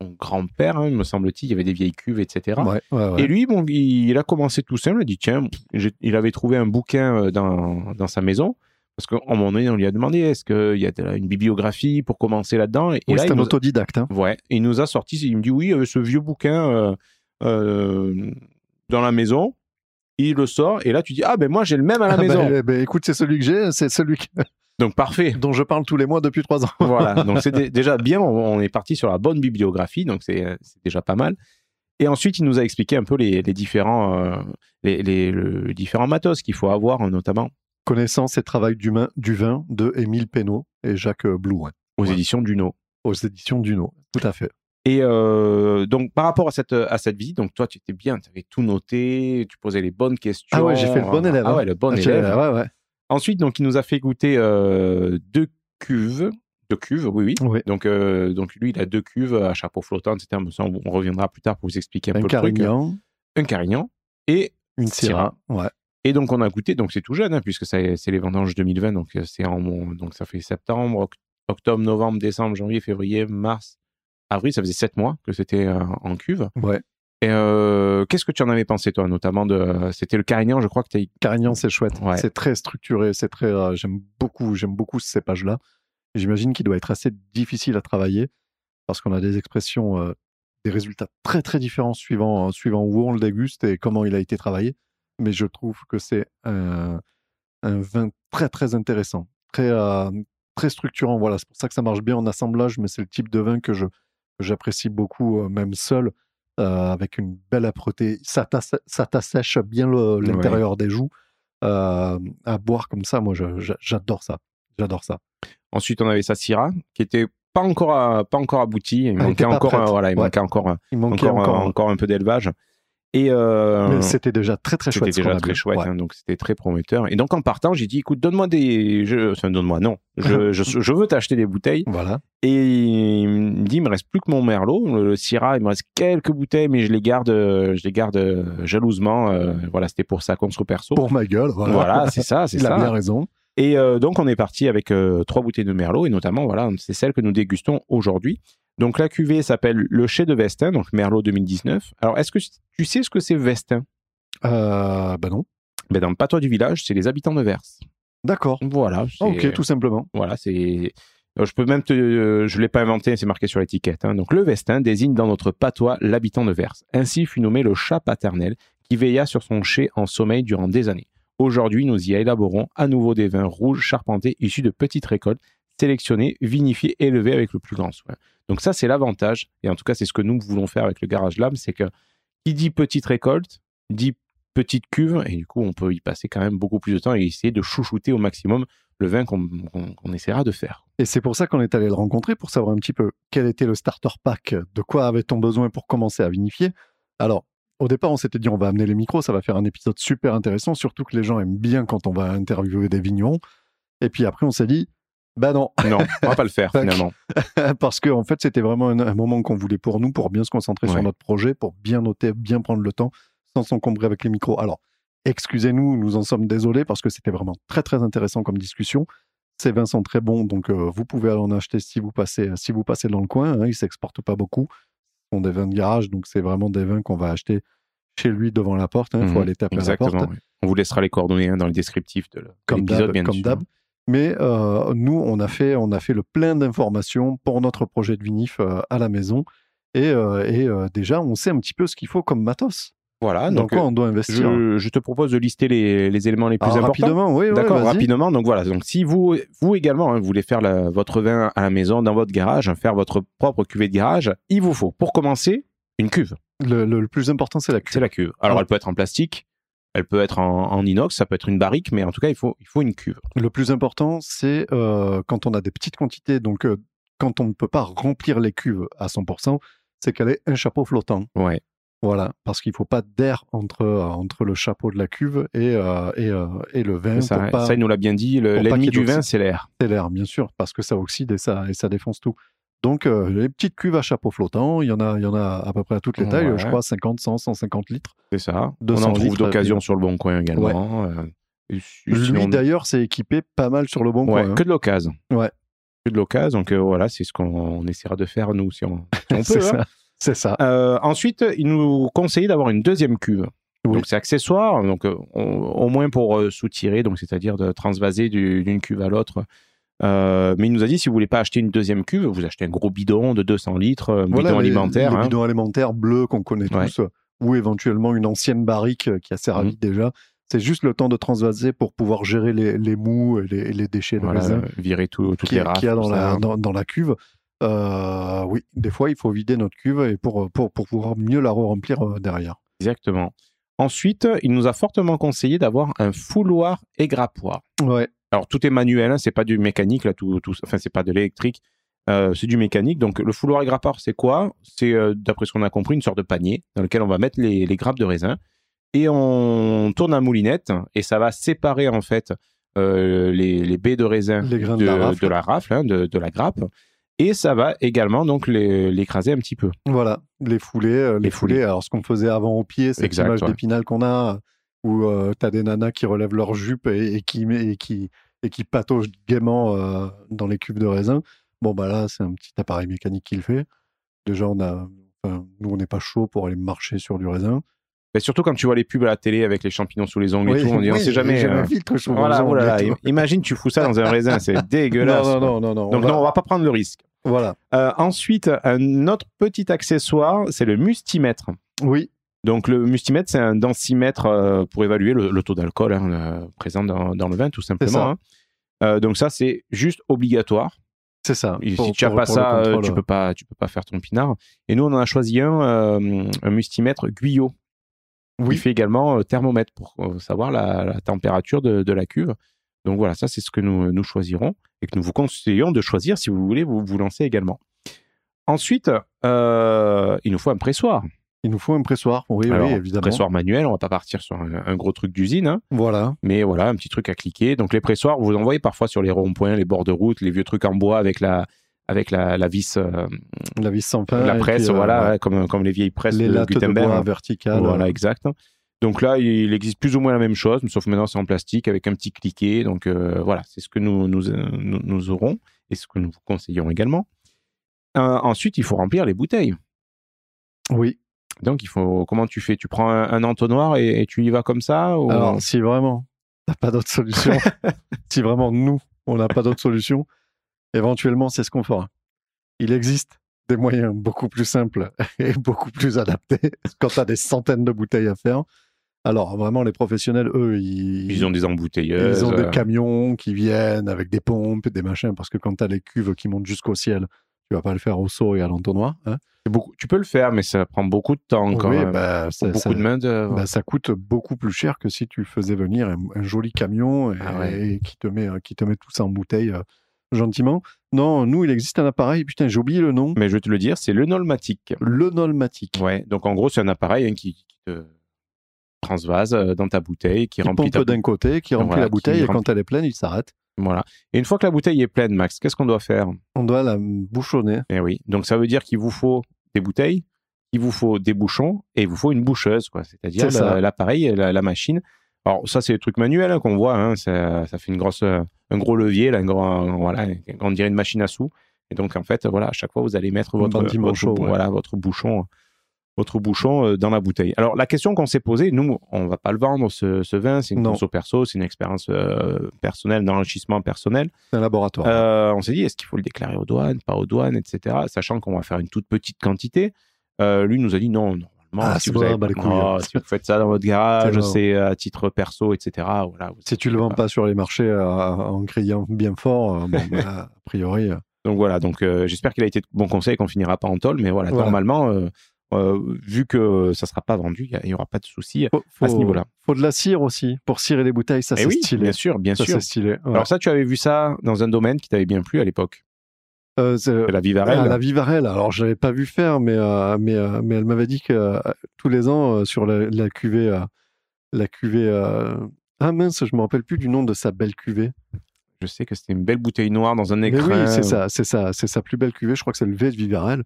son grand-père, hein, me semble-t-il, il y avait des vieilles cuves, etc. Ouais, ouais, ouais. Et lui, bon, il, il a commencé tout seul. Il a dit tiens, il avait trouvé un bouquin euh, dans, dans sa maison. Parce qu'à un moment donné, on lui a demandé est-ce qu'il y a de une bibliographie pour commencer là-dedans? Et, Oui, là, c'est un nous, autodidacte. hein. ouais, il nous a sorti, il me dit oui, il y avait ce vieux bouquin euh, euh, dans la maison. Il le sort et là tu dis ah ben moi j'ai le même à la Ah, maison. ben, ben, écoute, c'est celui que j'ai, c'est celui que- Donc parfait. dont je parle tous les mois depuis trois ans. voilà, donc c'est dé- déjà bien, on, on est parti sur la bonne bibliographie, donc c'est euh, c'est déjà pas mal. Et ensuite, il nous a expliqué un peu les, les différents, euh, les, les- le- les différents matos qu'il faut avoir, euh, notamment Connaissance et travail du, main- du vin de Émile Pénaud et Jacques Blouin aux Ouais. éditions Duno. aux éditions Duno. Tout à fait. Et euh, donc, par rapport à cette, à cette visite, donc toi, tu étais bien, tu avais tout noté, tu posais les bonnes questions. Ah ouais, j'ai fait le bon élève, Ah hein. ouais, le bon Ah, élève. ouais, ouais. Ensuite, donc, il nous a fait goûter euh, deux cuves De cuves, oui, oui. Oui. Donc, euh, donc lui, il a deux cuves à chapeau flottant, etc. On, on reviendra plus tard pour vous expliquer un, Un peu le truc. carignan, Un carignan et une Syrah. Ouais. Et donc on a goûté, donc c'est tout jeune, hein, puisque c'est les vendanges 2020, donc euh, en donc ça fait septembre, oct- octobre, novembre, décembre, janvier, février, mars, avril, ça faisait sept mois que c'était euh, en cuve. Ouais. Et euh, qu'est-ce que tu en avais pensé toi, notamment de, c'était le Carignan, je crois que tu Carignan, c'est chouette. Ouais. C'est très structuré. C'est très. euh, j'aime beaucoup. J'aime beaucoup ce cépage-là. Et J'imagine qu'il doit être assez difficile à travailler parce qu'on a des expressions, euh, des résultats très très différents suivant suivant où on le déguste et comment il a été travaillé. Mais je trouve que c'est un, un vin très très intéressant, très très structurant. Voilà, c'est pour ça que ça marche bien en assemblage. Mais c'est le type de vin que je j'apprécie beaucoup, même seul, avec une belle âpreté. Ça t'assèche bien l'intérieur des joues. Euh, à boire comme ça, moi, j'adore ça. J'adore ça. Ensuite, on avait sa Syrah, qui était pas encore, à- pas encore aboutie. Il manquait était pas encore, voilà, il manquait encore, encore. encore un peu d'élevage. Et euh, c'était déjà très très c'était chouette. qu'on déjà très chouette, Ouais. hein, donc c'était très prometteur. Et donc en partant, j'ai dit, écoute, donne-moi des, je... enfin donne-moi, non, je, je, je veux t'acheter des bouteilles. Voilà. Et il me dit, il me reste plus que mon merlot, le, le Syrah, il me reste quelques bouteilles, mais je les garde, je les garde euh, jalousement. euh, voilà, c'était pour sa conso perso. Pour ma gueule. Voilà, Voilà, c'est ça, c'est Il ça. a bien raison. Et euh, donc, on est parti avec trois bouteilles de Merlot, et notamment, voilà, c'est celle que nous dégustons aujourd'hui. Donc, la cuvée s'appelle le Chai de Vestin, donc Merlot 2019. Alors, est-ce que tu sais ce que c'est Vestin? Euh, ben non. ben, Dans le patois du village, c'est les habitants de Vers. D'accord. Voilà. c'est- Ok, tout simplement. Voilà, c'est. Euh, Je peux même te. euh, Je ne l'ai pas inventé, c'est marqué sur l'étiquette. hein. Donc, le Vestin désigne dans notre patois l'habitant de Vers. Ainsi fut nommé le chat paternel qui veilla sur son chai en sommeil durant des années. Aujourd'hui, nous y élaborons à nouveau des vins rouges charpentés issus de petites récoltes, sélectionnés, vinifiés, élevés avec le plus grand soin. Donc ça, c'est l'avantage, et en tout cas, c'est ce que nous voulons faire avec le Garage Lab, c'est que qui dit petite récolte, dit petite cuve, et du coup, on peut y passer quand même beaucoup plus de temps et essayer de chouchouter au maximum le vin qu'on essaiera de faire. Et c'est pour ça qu'on est allé le rencontrer, pour savoir un petit peu quel était le starter pack, de quoi avait-on besoin pour commencer à vinifier. Alors, au départ, on s'était dit, on va amener les micros, ça va faire un épisode super intéressant, surtout que les gens aiment bien quand on va interviewer des vignerons. Et puis après, on s'est dit, bah non, Non, on va pas le faire finalement. parce qu'en en fait, c'était vraiment un, un moment qu'on voulait pour nous, pour bien se concentrer Ouais. sur notre projet, pour bien noter, bien prendre le temps, sans s'encombrer avec les micros. Alors, excusez-nous, nous en sommes désolés, parce que c'était vraiment très, très intéressant comme discussion. Ces vins sont très bons, donc euh, vous pouvez aller en acheter si vous passez, si vous passez dans le coin. hein, ils ne s'exportent pas beaucoup. Ce sont des vins de garage, donc c'est vraiment des vins qu'on va acheter chez lui devant la porte. Il faut Mhm, aller taper à la Exactement. porte oui. On vous laissera les coordonnées hein, dans le descriptif de l'épisode, bien comme sûr. Mais euh, nous, on a fait, on a fait le plein d'informations pour notre projet de vinif euh, à la maison. Et, euh, et, déjà, on sait un petit peu ce qu'il faut comme matos. Voilà, donc quoi on doit investir. je, je te propose de lister les, les éléments les plus Alors, importants. rapidement, oui, D'accord, rapidement. Donc voilà, donc si vous, vous également, hein, vous voulez faire la- votre vin à la maison, dans votre garage, hein, faire votre propre cuvée de garage, il vous faut, pour commencer, une cuve. Le, le- le plus important, c'est la cuve. C'est la cuve. Alors Ah. elle peut être en plastique, elle peut être en, en inox, ça peut être une barrique, mais en tout cas, il faut, il faut une cuve. Le plus important, c'est euh, quand on a des petites quantités, donc euh, quand on ne peut pas remplir les cuves à 100%, c'est qu'elle est un chapeau flottant. Ouais. Voilà, parce qu'il ne faut pas d'air entre, euh, entre le chapeau de la cuve et, euh, et, euh, et le vin. Ça, pour pas- ça, il nous l'a bien dit, l'ennemi du vin, c'est l'air. C'est l'air, bien sûr, parce que ça oxyde et ça, et ça défonce tout. Donc, euh, les petites cuves à chapeau flottant, il y en a, il y en a à peu près à toutes les tailles, Ouais. je crois 50, 100, 150 litres. C'est ça. On 200 en trouve d'occasion euh, sur le bon coin également. euh, Lui, d'ailleurs, c'est équipé pas mal sur le bon Ouais, coin. hein. que de l'occasion. Ouais. Que de l'occasion. Donc euh, voilà, c'est ce qu'on on essaiera de faire nous si on, si on peut. c'est hein. ça. C'est ça. Euh, ensuite, il nous conseille d'avoir une deuxième cuve. Oui. Donc c'est accessoire, donc on- au moins pour soutirer, donc c'est-à-dire de transvaser du- d'une cuve à l'autre. Euh, mais il nous a dit si vous voulez pas acheter une deuxième cuve, vous achetez un gros bidon de 200 litres, un Voilà, bidon les- alimentaire. Les hein. bidons alimentaires bleus qu'on connaît Ouais. tous, ou éventuellement une ancienne barrique euh, qui a servi Mhm. déjà. C'est juste le temps de transvaser pour pouvoir gérer les, les mous et les, et les déchets de Voilà, raisin euh, virer tout, toutes qui- les qu'il y a dans la, ça. dans, dans la cuve. Euh, oui, des fois, il faut vider notre cuve et pour, pour, pour pouvoir mieux la remplir euh, derrière. Exactement. Ensuite, il nous a fortement conseillé d'avoir un fouloir et grappoir. Ouais, Alors tout est manuel, hein, c'est pas du mécanique là, tout, tout, enfin c'est pas de l'électrique, euh, c'est du mécanique. Donc le fouloir et grappeur, c'est quoi? C'est euh, d'après ce qu'on a compris une sorte de panier dans lequel on va mettre les, les grappes de raisin et on tourne à moulinette et ça va séparer en fait euh, les, les baies de raisin Les grains de la rafle. rafle, hein, de, de la grappe. Et ça va également donc les- l'écraser un petit peu. Voilà, les foulées, euh, les, Les. Alors, ce qu'on faisait avant au pied, cette Exact, image ouais. d'épinal qu'on a, où tu as des nanas qui relèvent leur jupe et, et qui, et, qui, et qui gaiement euh, dans les cuves de raisin. Bon, bah là, c'est un petit appareil mécanique qui le fait. Déjà, on a, enfin, nous, on n'est pas chaud pour aller marcher sur du raisin. Mais surtout quand tu vois les pubs à la télé avec les champignons sous les ongles et tout, on dit on oui, sait jamais. euh, filtre sous voilà, oh là là, imagine tu fous ça dans un raisin, c'est dégueulasse. Non, non, non, non, non. Donc on non, va- on va pas prendre le risque. Voilà. Euh, ensuite, un autre petit accessoire, c'est le mustimètre. Oui, Donc le mustimètre, c'est un densimètre euh, pour évaluer le, le taux d'alcool hein, euh, présent dans, dans le vin, tout simplement. hein. Euh, donc ça, c'est juste obligatoire. c'est ça. Et Pour- si tu n'as pas ça, contrôle, tu peux pas, tu peux pas faire ton pinard. Et nous, on en a choisi un, euh, un mustimètre Guyot. Oui. Il fait également euh, thermomètre pour savoir la, la température de, de la cuve. Donc voilà, ça c'est ce que nous, nous choisirons et que nous vous conseillons de choisir si vous voulez vous, vous lancer également. Ensuite, il nous faut un pressoir. Il nous faut un pressoir. Oui, Alors, oui, évidemment. pressoir manuel, on va pas partir sur un, un gros truc d'usine, hein, Voilà. mais voilà, un petit truc à cliquer. Donc les pressoirs, vous en voyez parfois sur les ronds-points, les bords de route, les vieux trucs en bois avec la, avec la, la vis, euh, La vis sans fin. la presse, puis, euh, voilà, ouais. comme, comme les vieilles presses les de de Gutenberg. bois verticales. Voilà, exact. Donc là, il existe plus ou moins la même chose, sauf maintenant c'est en plastique avec un petit cliquet. Donc euh, voilà, c'est ce que nous, nous, nous, nous aurons et ce que nous vous conseillons également. Euh, ensuite, il faut remplir les bouteilles. Oui. Donc il faut, comment tu fais? Tu prends un, un entonnoir et, et tu y vas comme ça ou... Alors, si vraiment t'as pas d'autre solution, si vraiment nous, on n'a pas d'autre solution, éventuellement, c'est ce qu'on fera. Il existe des moyens beaucoup plus simples et beaucoup plus adaptés quand tu as des centaines de bouteilles à faire. Alors, vraiment, les professionnels, eux, ils, Ils ont des embouteilleuses. ils ont des euh, camions qui viennent avec des pompes, des machins, parce que quand tu as les cuves qui montent jusqu'au ciel, tu vas pas le faire au seau et à l'entonnoir. hein. Beaucoup- tu peux le faire, mais ça prend beaucoup de temps quand oui, même. bah, ça- beaucoup ça- de main d'œuvre. bah, ça coûte beaucoup plus cher que si tu faisais venir un, un joli camion et, Ah ouais. et qui, te met, qui te met tout ça en bouteille euh, gentiment. Non, nous, il existe un appareil, putain, j'ai oublié le nom, Mais je vais te le dire, c'est le Nolmatic. le Nolmatic. Ouais, donc en gros, c'est un appareil hein, qui, qui te transvase euh, dans ta bouteille, qui, remplit pompe ta d'un côté, qui remplit Voilà, la bouteille, et remplit- quand elle est pleine, il s'arrête. Voilà. Et une fois que la bouteille est pleine, Max, qu'est-ce qu'on doit faire? On doit la bouchonner. Eh oui. Donc ça veut dire qu'il vous faut des bouteilles, il vous faut des bouchons et il vous faut une boucheuse, quoi. C'est-à-dire l'appareil, la, la machine. Alors ça, c'est le truc manuel hein, qu'on voit. hein. ça, ça fait une grosse, euh, un gros levier, là, un grand, voilà, on dirait une machine à sous. Et donc en fait, voilà, à chaque fois, vous allez mettre votre, votre, chaud, ouais. voilà, votre bouchon. Votre bouchon euh, dans la bouteille. Alors, la question qu'on s'est posée, nous, on va pas le vendre, ce, ce vin, c'est une Non. conso perso, c'est une expérience euh, personnelle, d'enrichissement personnel. C'est un laboratoire. Euh, on s'est dit, est-ce qu'il faut le déclarer aux douanes, pas aux douanes, etc. Sachant qu'on va faire une toute petite quantité. Euh, lui nous a dit non, normalement, Ah, si, vous avez- bah, couilles. Oh, si vous faites ça dans votre garage, C'est à titre perso, etc. Voilà, si tu le vends pas sur les marchés en criant bien fort, bon, bah, a priori, Donc voilà, donc euh, j'espère qu'il a été de bon conseil qu'on finira pas en tôle, mais voilà, Voilà. normalement, euh, euh, vu que ça sera pas vendu, il n'y aura pas de souci à ce niveau-là. faut de la cire aussi pour cirer les bouteilles, ça Eh c'est oui, stylé. bien sûr, bien ça sûr. stylé. ouais. Alors ça, tu avais vu ça dans un domaine qui t'avait bien plu à l'époque, Euh, de la Vivarelle. Ah, la Vivarelle. Alors, je l'avais pas vu faire, mais, euh, mais, euh, mais elle m'avait dit que euh, tous les ans, euh, sur la, la cuvée. euh, la cuvée euh, Ah mince, je me rappelle plus du nom de sa belle cuvée. Je sais que c'était une belle bouteille noire dans un Mais écrin. oui, c'est ça, c'est ça, c'est sa plus belle cuvée. Je crois que c'est le V de Vivarelle.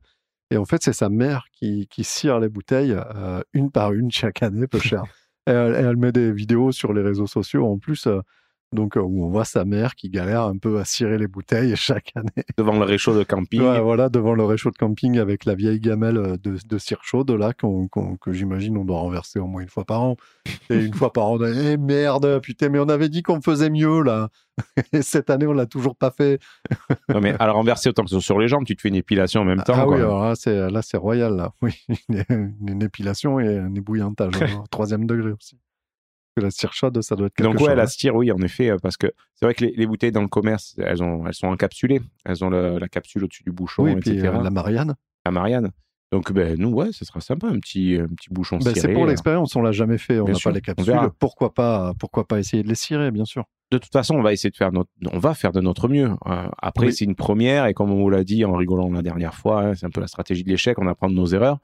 Et en fait, c'est sa mère qui, qui cire les bouteilles euh, une par une chaque année, peu cher. et, elle, et elle met des vidéos sur les réseaux sociaux en plus, euh, donc euh, où on voit sa mère qui galère un peu à cirer les bouteilles chaque année. devant le réchaud de camping. Ouais, voilà, devant le réchaud de camping avec la vieille gamelle euh, de, de cire chaude, là, que j'imagine on doit renverser au moins une fois par an. Et une fois par an, on eh merde, putain, mais on avait dit qu'on faisait mieux, là. Et cette année, on l'a toujours pas fait. Non, mais à la renverser autant que sur- sur les jambes, tu te fais une épilation en même temps. ah quoi. oui, alors là, c'est, là, c'est royal, là. Oui, une, une épilation et un ébouillantage au troisième degré aussi. Que la cire chaude, ça doit être quelque Donc chose. ouais, la hein. cire, oui, en effet, euh, parce que c'est vrai que les, les bouteilles dans le commerce, elles, ont, elles sont encapsulées. Elles ont le- la capsule au-dessus du bouchon, Oui, et puis etc. euh, la Marianne. La Marianne. Donc ben, nous, ouais, ce sera sympa, un petit, un petit bouchon Ben, ciré. c'est pour euh. l'expérience, on l'a jamais fait, on n'a pas les capsules. Pourquoi pas, pourquoi pas essayer de les cirer, bien sûr. De toute façon, on va essayer de faire notre, on va faire de notre mieux. Euh, après, Oui. c'est une première et comme on vous l'a dit en rigolant la dernière fois, hein, c'est un peu la stratégie de l'échec, on apprend de nos erreurs.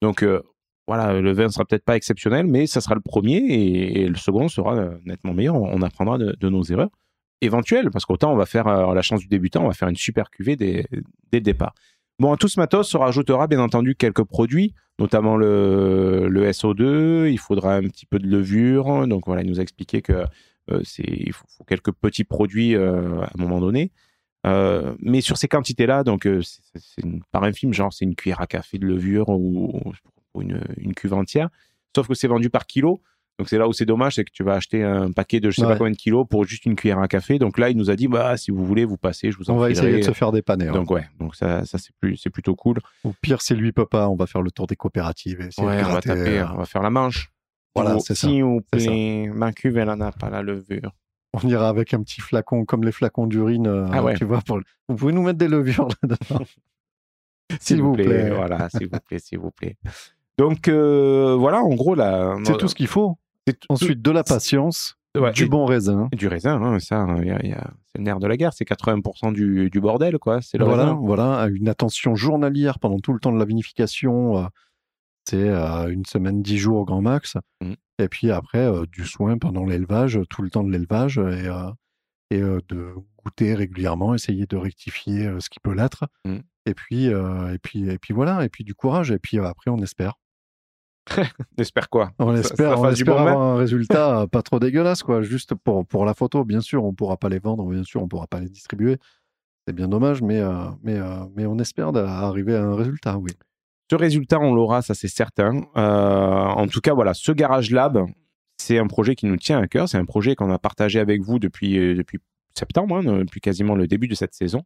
Donc euh, voilà, le vin sera peut-être pas exceptionnel, mais ça sera le premier et, le second sera euh, nettement meilleur. On, apprendra de, nos erreurs éventuelles, parce qu'autant on va faire euh, la chance du débutant, on va faire une super cuvée dès, dès le départ. Bon, à tout ce matos se rajoutera bien entendu quelques produits, notamment le, le SO2. Il faudra un petit peu de levure. Donc voilà, il nous a expliqué que euh, c'est faut, quelques petits produits à un moment donné. Mais sur ces quantités-là, donc c'est par infime, genre c'est une cuillère à café de levure ou une, une cuve entière. Sauf que c'est vendu par kilo. Donc c'est là où c'est dommage, c'est que tu vas acheter un paquet de je sais Ouais. pas combien de kilos pour juste une cuillère à café. Donc là, il nous a dit, bah si vous voulez, vous passez, je vous en On va essayer de se faire dépanner. hein. Donc ouais, donc ça, ça c'est plus, c'est plutôt cool. Au pire, si lui pas, on va faire le tour des coopératives. et essayer de Ouais, on va taper, euh, on va faire la manche. Voilà, c'est ça, S'il vous c'est plaît, ma cuve, elle en a pas la levure. On ira avec un petit flacon, comme les flacons d'urine. euh, Ah ouais. Tu vois, pour... Vous pouvez nous mettre des levures là-dedans. S'il vous plaît. Voilà, s'il vous plaît, s'il vous plaît. Donc euh, voilà, en gros, là, C'est tout ce qu'il faut. Ensuite, de la patience, Ouais, du bon raisin. du raisin, hein, ça, il y a- il y a- c'est le nerf de la guerre, c'est 80% du, du bordel, quoi. C'est le Voilà, raisin. voilà, une attention journalière pendant tout le temps de la vinification. c'est euh, une semaine, dix jours au grand max. Mhm. Et puis après, euh, du soin pendant l'élevage, tout le temps de l'élevage, et, et de goûter régulièrement, essayer de rectifier ce qui peut l'être. Mhm. Et puis, euh, et puis, et puis voilà, et puis du courage. Et puis euh, après, on espère. Quoi? On espère, ça on espère bon avoir un résultat pas trop dégueulasse, quoi. Juste pour, pour la photo, bien sûr, on pourra pas les vendre, bien sûr, on pourra pas les distribuer. C'est bien dommage, mais, euh, mais, euh, mais on espère arriver à un résultat, oui. Ce résultat, on l'aura, ça c'est certain. Euh, en tout cas, voilà, ce Garage Lab, c'est un projet qui nous tient à cœur. C'est un projet qu'on a partagé avec vous depuis, depuis septembre, hein, depuis quasiment le début de cette saison.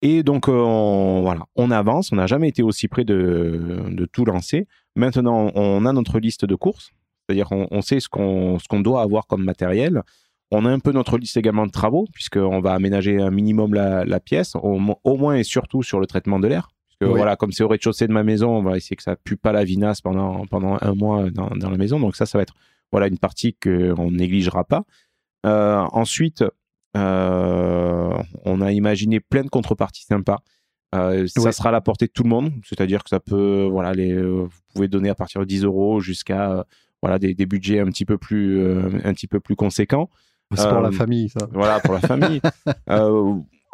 Et donc, on, voilà, on avance. On n'a jamais été aussi près de, de tout lancer. Maintenant, on a notre liste de courses. C'est-à-dire qu'on on sait ce qu'on ce qu'on doit avoir comme matériel. On a un peu notre liste également de travaux, puisqu'on va aménager un minimum la, la pièce, au, mo- au moins et surtout sur le traitement de l'air. Oui. voilà, comme c'est au rez-de-chaussée de ma maison, on va essayer que ça pue pas la vinasse pendant, pendant un mois dans, dans la maison. Donc ça, ça va être voilà, une partie qu'on négligera pas. Euh, ensuite, euh, on a imaginé plein de contreparties sympas. Euh, ça sera à la portée de tout le monde, c'est-à-dire que ça peut, voilà, les, euh, vous pouvez donner à partir de 10 euros jusqu'à euh, voilà des, des budgets un petit peu plus un petit peu plus conséquents. C'est pour la famille, ça. Voilà pour la famille.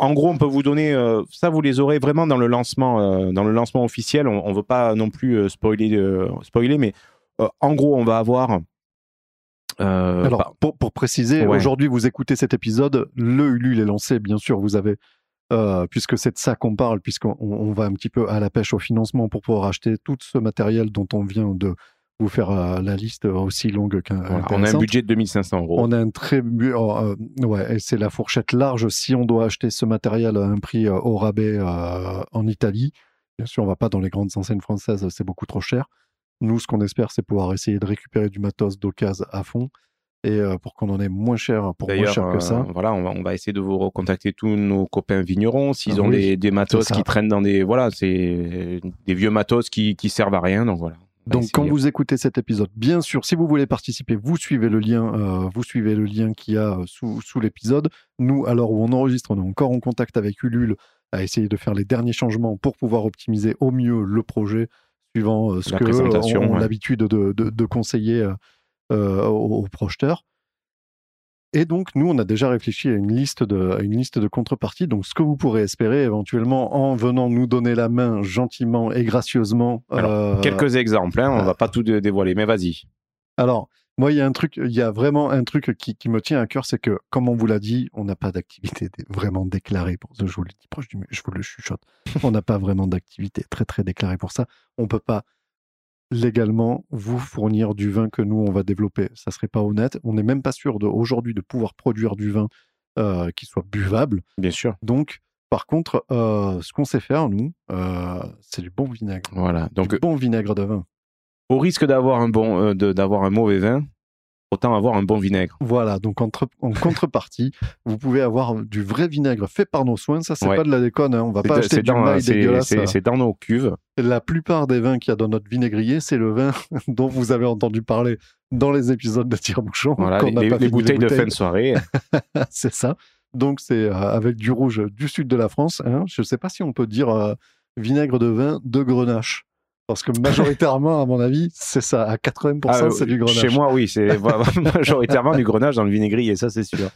En gros, on peut vous donner euh, ça, vous les aurez vraiment dans le lancement, euh, dans le lancement officiel. On, on veut pas non plus euh, spoiler, spoiler, mais en gros, on va avoir. Alors, bah, pour, pour préciser, Ouais. aujourd'hui, vous écoutez cet épisode, le Ulule est lancé, bien sûr, vous avez, euh, puisque c'est de ça qu'on parle, puisqu'on on va un petit peu à la pêche au financement pour pouvoir acheter tout ce matériel dont on vient de vous faire euh, la liste aussi longue qu'un. voilà, on a un budget de 2500 euros. On a un très bu- euh, ouais, et c'est la fourchette large. Si on doit acheter ce matériel à un prix au rabais en Italie, bien sûr, on va pas dans les grandes enseignes françaises, c'est beaucoup trop cher. Nous, ce qu'on espère, c'est pouvoir essayer de récupérer du matos d'occasion à fond et euh, pour qu'on en ait moins cher, pour moins cher que ça. euh, voilà, on va, on va essayer de vous recontacter tous nos copains vignerons s'ils Ah ont oui, des, des matos qui traînent dans des voilà, c'est des vieux matos qui, qui servent à rien. Donc voilà. On Donc, quand vous écoutez cet épisode, bien sûr, si vous voulez participer, vous suivez le lien, euh, vous suivez le lien qu'il y a sous, sous l'épisode. Nous, alors où on enregistre, on est encore en contact avec Ulule à essayer de faire les derniers changements pour pouvoir optimiser au mieux le projet suivant euh, ce La que ont ouais. l'habitude de, de- de conseiller euh, aux projeteurs. Et donc, nous, on a déjà réfléchi à une liste de, à une liste de contreparties. Donc, ce que vous pourrez espérer éventuellement en venant nous donner la main gentiment et gracieusement. Alors, euh, Quelques exemples, hein, on euh, va pas tout dé- dévoiler, mais vas-y. alors, moi, il y a un truc, il y a vraiment un truc qui, qui me tient à cœur, c'est que, comme on vous l'a dit, on n'a pas d'activité vraiment déclarée. Pour ça, je vous le dis proche du, je vous le chuchote. on n'a pas vraiment d'activité très très déclarée pour ça. On peut pas légalement vous fournir du vin que nous on va développer. Ça serait pas honnête. On n'est même pas sûr de aujourd'hui de pouvoir produire du vin euh, qui soit buvable. Bien sûr. Donc, par contre, euh, ce qu'on sait faire nous, euh, c'est du bon vinaigre. Voilà. Donc, du bon vinaigre de vin. au risque d'avoir un bon, d'avoir un mauvais vin, autant avoir un bon vinaigre. Voilà, donc entre- en contrepartie, vous pouvez avoir du vrai vinaigre fait par nos soins. Ça, c'est Ouais. pas de la déconne. hein. On va pas de- acheter c'est du dans, dégueulasse. c'est- c'est dans nos cuves. La plupart des vins qu'il y a dans notre vinaigrier, c'est le vin dont vous avez entendu parler dans les épisodes de Tire-Bouchon. Voilà, les, les- pas les bouteilles de fin de soirée. c'est ça. Donc, c'est euh, avec du rouge du sud de la France. hein. Je ne sais pas si on peut dire euh, vinaigre de vin de Grenache. Parce que majoritairement, à mon avis, c'est ça. À 80%, Ah, c'est du grenage. Chez moi, oui, c'est majoritairement du grenage dans le vinaigre, et ça, c'est sûr.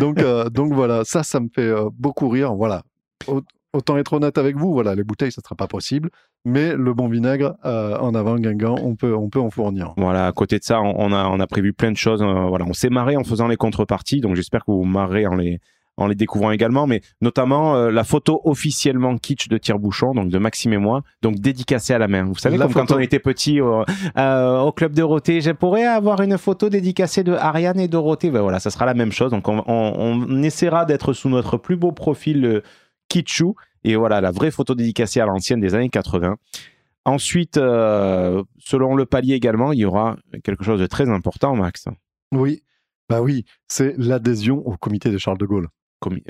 donc, euh, donc voilà, ça, ça me fait euh, beaucoup rire. Voilà. Au- Autant être honnête avec vous, voilà, les bouteilles, ça ne sera pas possible. Mais le bon vinaigre, euh, en avant, Guingamp, on peut, on peut en fournir. Voilà, à côté de ça, on on a, on a prévu plein de choses. voilà, on s'est marré en faisant les contreparties, donc j'espère que vous vous marrez en les, en les découvrant également, mais notamment euh, la photo officiellement kitsch de tire-bouchon, donc de Maxime et moi, donc dédicacée à la main. Vous savez, La comme quand on était petit au, euh, au club de Dorothée, je pourrais avoir une photo dédicacée de Ariane et Dorothée? Ben voilà, ça sera la même chose. Donc on, on- on essaiera d'être sous notre plus beau profil euh, kitschou. Et voilà, la vraie photo dédicacée à l'ancienne des années 80. Ensuite, euh, selon le palier également, il y aura quelque chose de très important, Max, Oui, bah oui, c'est l'adhésion au comité de Charles de Gaulle.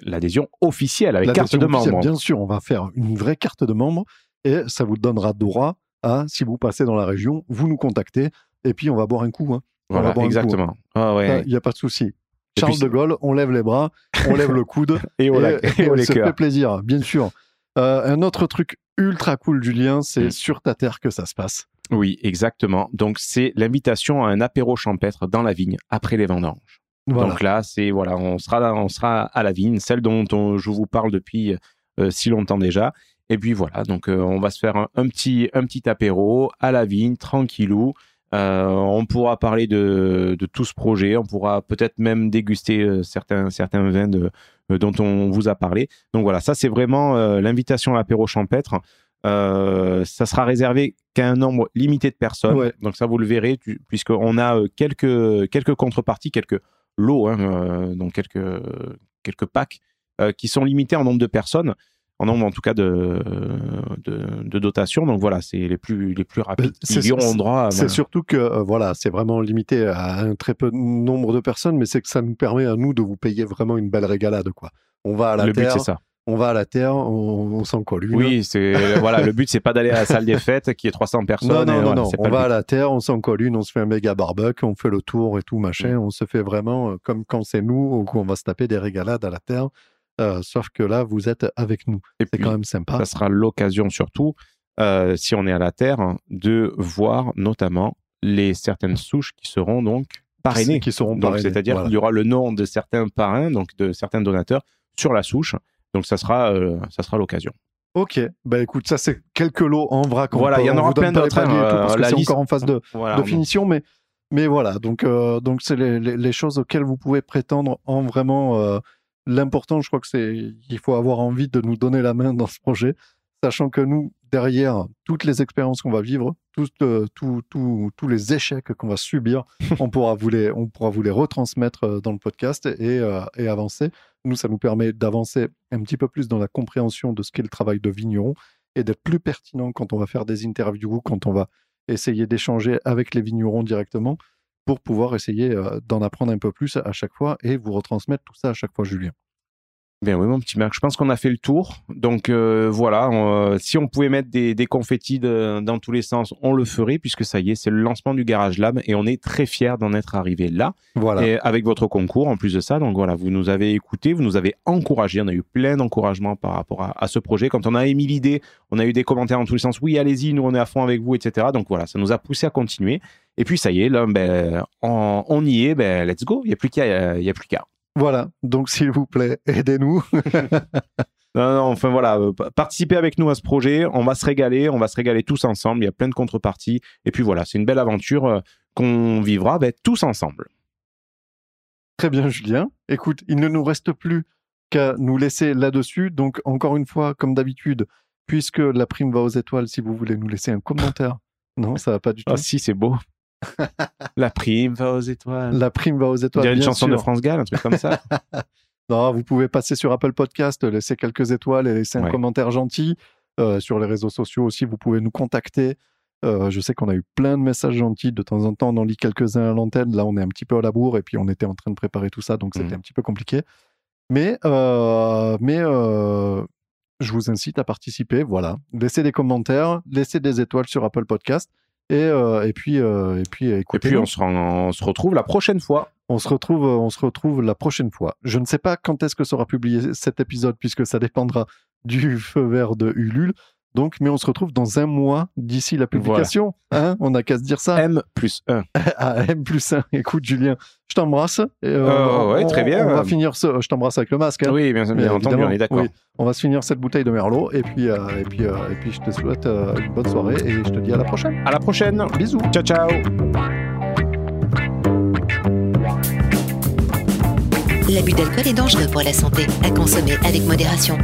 L'adhésion officielle avec carte de officielle, membre. Bien sûr, on va faire une vraie carte de membre et ça vous donnera droit à, si vous passez dans la région, vous nous contactez et puis on va boire un coup. hein. On va Voilà, boire un coup. exactement. Ah ouais. Il n'y a pas de souci. Charles puis, de Gaulle, on lève les bras, on lève le coude Et au, et, et et on se fait plaisir, bien sûr. Euh, un autre truc ultra cool, Julien, c'est Mm. sur ta terre que ça se passe. Oui, exactement. Donc, c'est l'invitation à un apéro champêtre dans la vigne après les vendanges. Voilà. Donc là, c'est voilà, on sera on sera à la vigne, celle dont on- je vous parle depuis euh, si longtemps déjà. Et puis voilà, donc euh, on va se faire un, un petit un petit apéro à la vigne, tranquillou. Euh, on pourra parler de, de tout ce projet. On pourra peut-être même déguster certains certains vins de, dont on vous a parlé. Donc voilà, ça c'est vraiment l'invitation à l'apéro champêtre. Euh, ça sera réservé qu'à un nombre limité de personnes. Ouais. Donc ça vous le verrez, puisqu'on a quelques quelques contreparties, quelques lots, hein, euh, donc quelques, quelques packs euh, qui sont limités en nombre de personnes, en nombre en tout cas de, de. Donc voilà, c'est les plus, les plus rapides. Euh, c'est- Ils y auront droit. C'est surtout que euh, voilà, c'est vraiment limité à un très peu de nombre de personnes, mais c'est que ça nous permet à nous de vous payer vraiment une belle régalade. Quoi. On va à la Le but, terre, c'est ça. On va à la terre, on, on s'en colle une. Oui, c'est voilà, le but, c'est pas d'aller à la salle des fêtes qui est 300 personnes. Non, non, non, voilà, non. On va à la terre, on s'en colle une, on se fait un méga barbecue, on fait le tour et tout, machin. Mm. On se fait vraiment euh, comme quand c'est nous, ou qu'on va se taper des régalades à la terre. Euh, sauf que là, vous êtes avec nous. C'est quand même sympa. ça sera l'occasion surtout, euh, si on est à la terre, hein, de voir notamment les certaines souches qui seront donc parrainées. Qui seront Donc, c'est-à-dire Voilà. qu'il y aura le nom de certains parrains, donc de certains donateurs, sur la souche. Donc, ça sera, euh, ça sera l'occasion. Ok, bah écoute, ça c'est quelques lots en vrac. Voilà, il y en aura plein d'autres, hein, tout, parce euh, que c'est encore en phase de, Voilà, de on- finition, mais, mais voilà, donc euh, donc c'est les, les- les choses auxquelles vous pouvez prétendre en vraiment euh, l'important. Je crois que c'est il faut avoir envie de nous donner la main dans ce projet, sachant que nous derrière toutes les expériences qu'on va vivre, tous euh, tous- les échecs qu'on va subir, on pourra vous les on pourra vous les retransmettre euh, dans le podcast et, euh, et avancer. Nous, ça nous permet d'avancer un petit peu plus dans la compréhension de ce qu'est le travail de vigneron et d'être plus pertinent quand on va faire des interviews, quand on va essayer d'échanger avec les vignerons directement pour pouvoir essayer d'en apprendre un peu plus à chaque fois et vous retransmettre tout ça à chaque fois, Julien. Bien oui, mon petit Marc, je pense qu'on a fait le tour. Donc euh, voilà, on- euh, si on pouvait mettre des, des confettis de- dans tous les sens, on le ferait, puisque ça y est, c'est le lancement du Garage Lab et on est très fiers d'en être arrivé là. Voilà. Et avec votre concours, en plus de ça, donc voilà, vous nous avez écoutés, vous nous avez encouragés. On a eu plein d'encouragements par rapport à, à ce projet. Quand on a émis l'idée, on a eu des commentaires dans tous les sens. Oui, allez-y, nous on est à fond avec vous, etc. Donc voilà, ça nous a poussé à continuer. Et puis ça y est, là, ben, on, on y est, ben, let's go. Il n'y a plus qu'à, Voilà. Donc, s'il vous plaît, aidez-nous. Non, non, enfin voilà, euh, pa- participez avec nous à ce projet. On va se régaler, on va se régaler tous ensemble. Il y a plein de contreparties. Et puis voilà, c'est une belle aventure euh, qu'on vivra ben, tous ensemble. Très bien, Julien. Écoute, il ne nous reste plus qu'à nous laisser là-dessus. Donc, encore une fois, comme d'habitude, puisque la prime va aux étoiles, si vous voulez nous laisser un commentaire. Non, ça va pas du tout. Ah si, c'est beau. La prime va aux étoiles. La prime va aux étoiles. dirait une bien chanson de. France Gall, un truc comme ça. Non, vous pouvez passer sur Apple Podcast, laisser quelques étoiles et laisser un Ouais. commentaire gentil. Euh, sur les réseaux sociaux aussi, vous pouvez nous contacter. Euh, je sais qu'on a eu plein de messages gentils. De temps en temps, on en lit quelques-uns à l'antenne. Là, on est un petit peu à la bourre et puis on était en train de préparer tout ça, donc c'était Mhm. un petit peu compliqué. Mais, euh, mais je vous incite à participer. Voilà. Laissez des commentaires, laissez des étoiles sur Apple Podcast. Et, euh, et puis, euh, et puis, Et écoutez. puis on se, rend- on se retrouve la prochaine fois. On se retrouve, euh, on se retrouve la prochaine fois. Je ne sais pas quand est-ce que sera publié cet épisode puisque ça dépendra du feu vert de Ulule. Donc, mais on se retrouve dans un mois d'ici la publication. Hein on n'a qu'à se dire ça. M plus 1. Ah, M plus 1. Écoute, Julien, je t'embrasse. Euh, ouais, on- très bien. On va finir ce. Je t'embrasse avec le masque. hein. Oui, bien, entendu, évidemment, on est d'accord. oui. On va se finir cette bouteille de Merlot. Et puis, euh, et puis, euh, et puis je te souhaite euh, une bonne soirée. Et je te dis à la prochaine. À la prochaine. Bisous. Ciao, ciao. L'abus d'alcool est dangereux pour la santé, à consommer avec modération.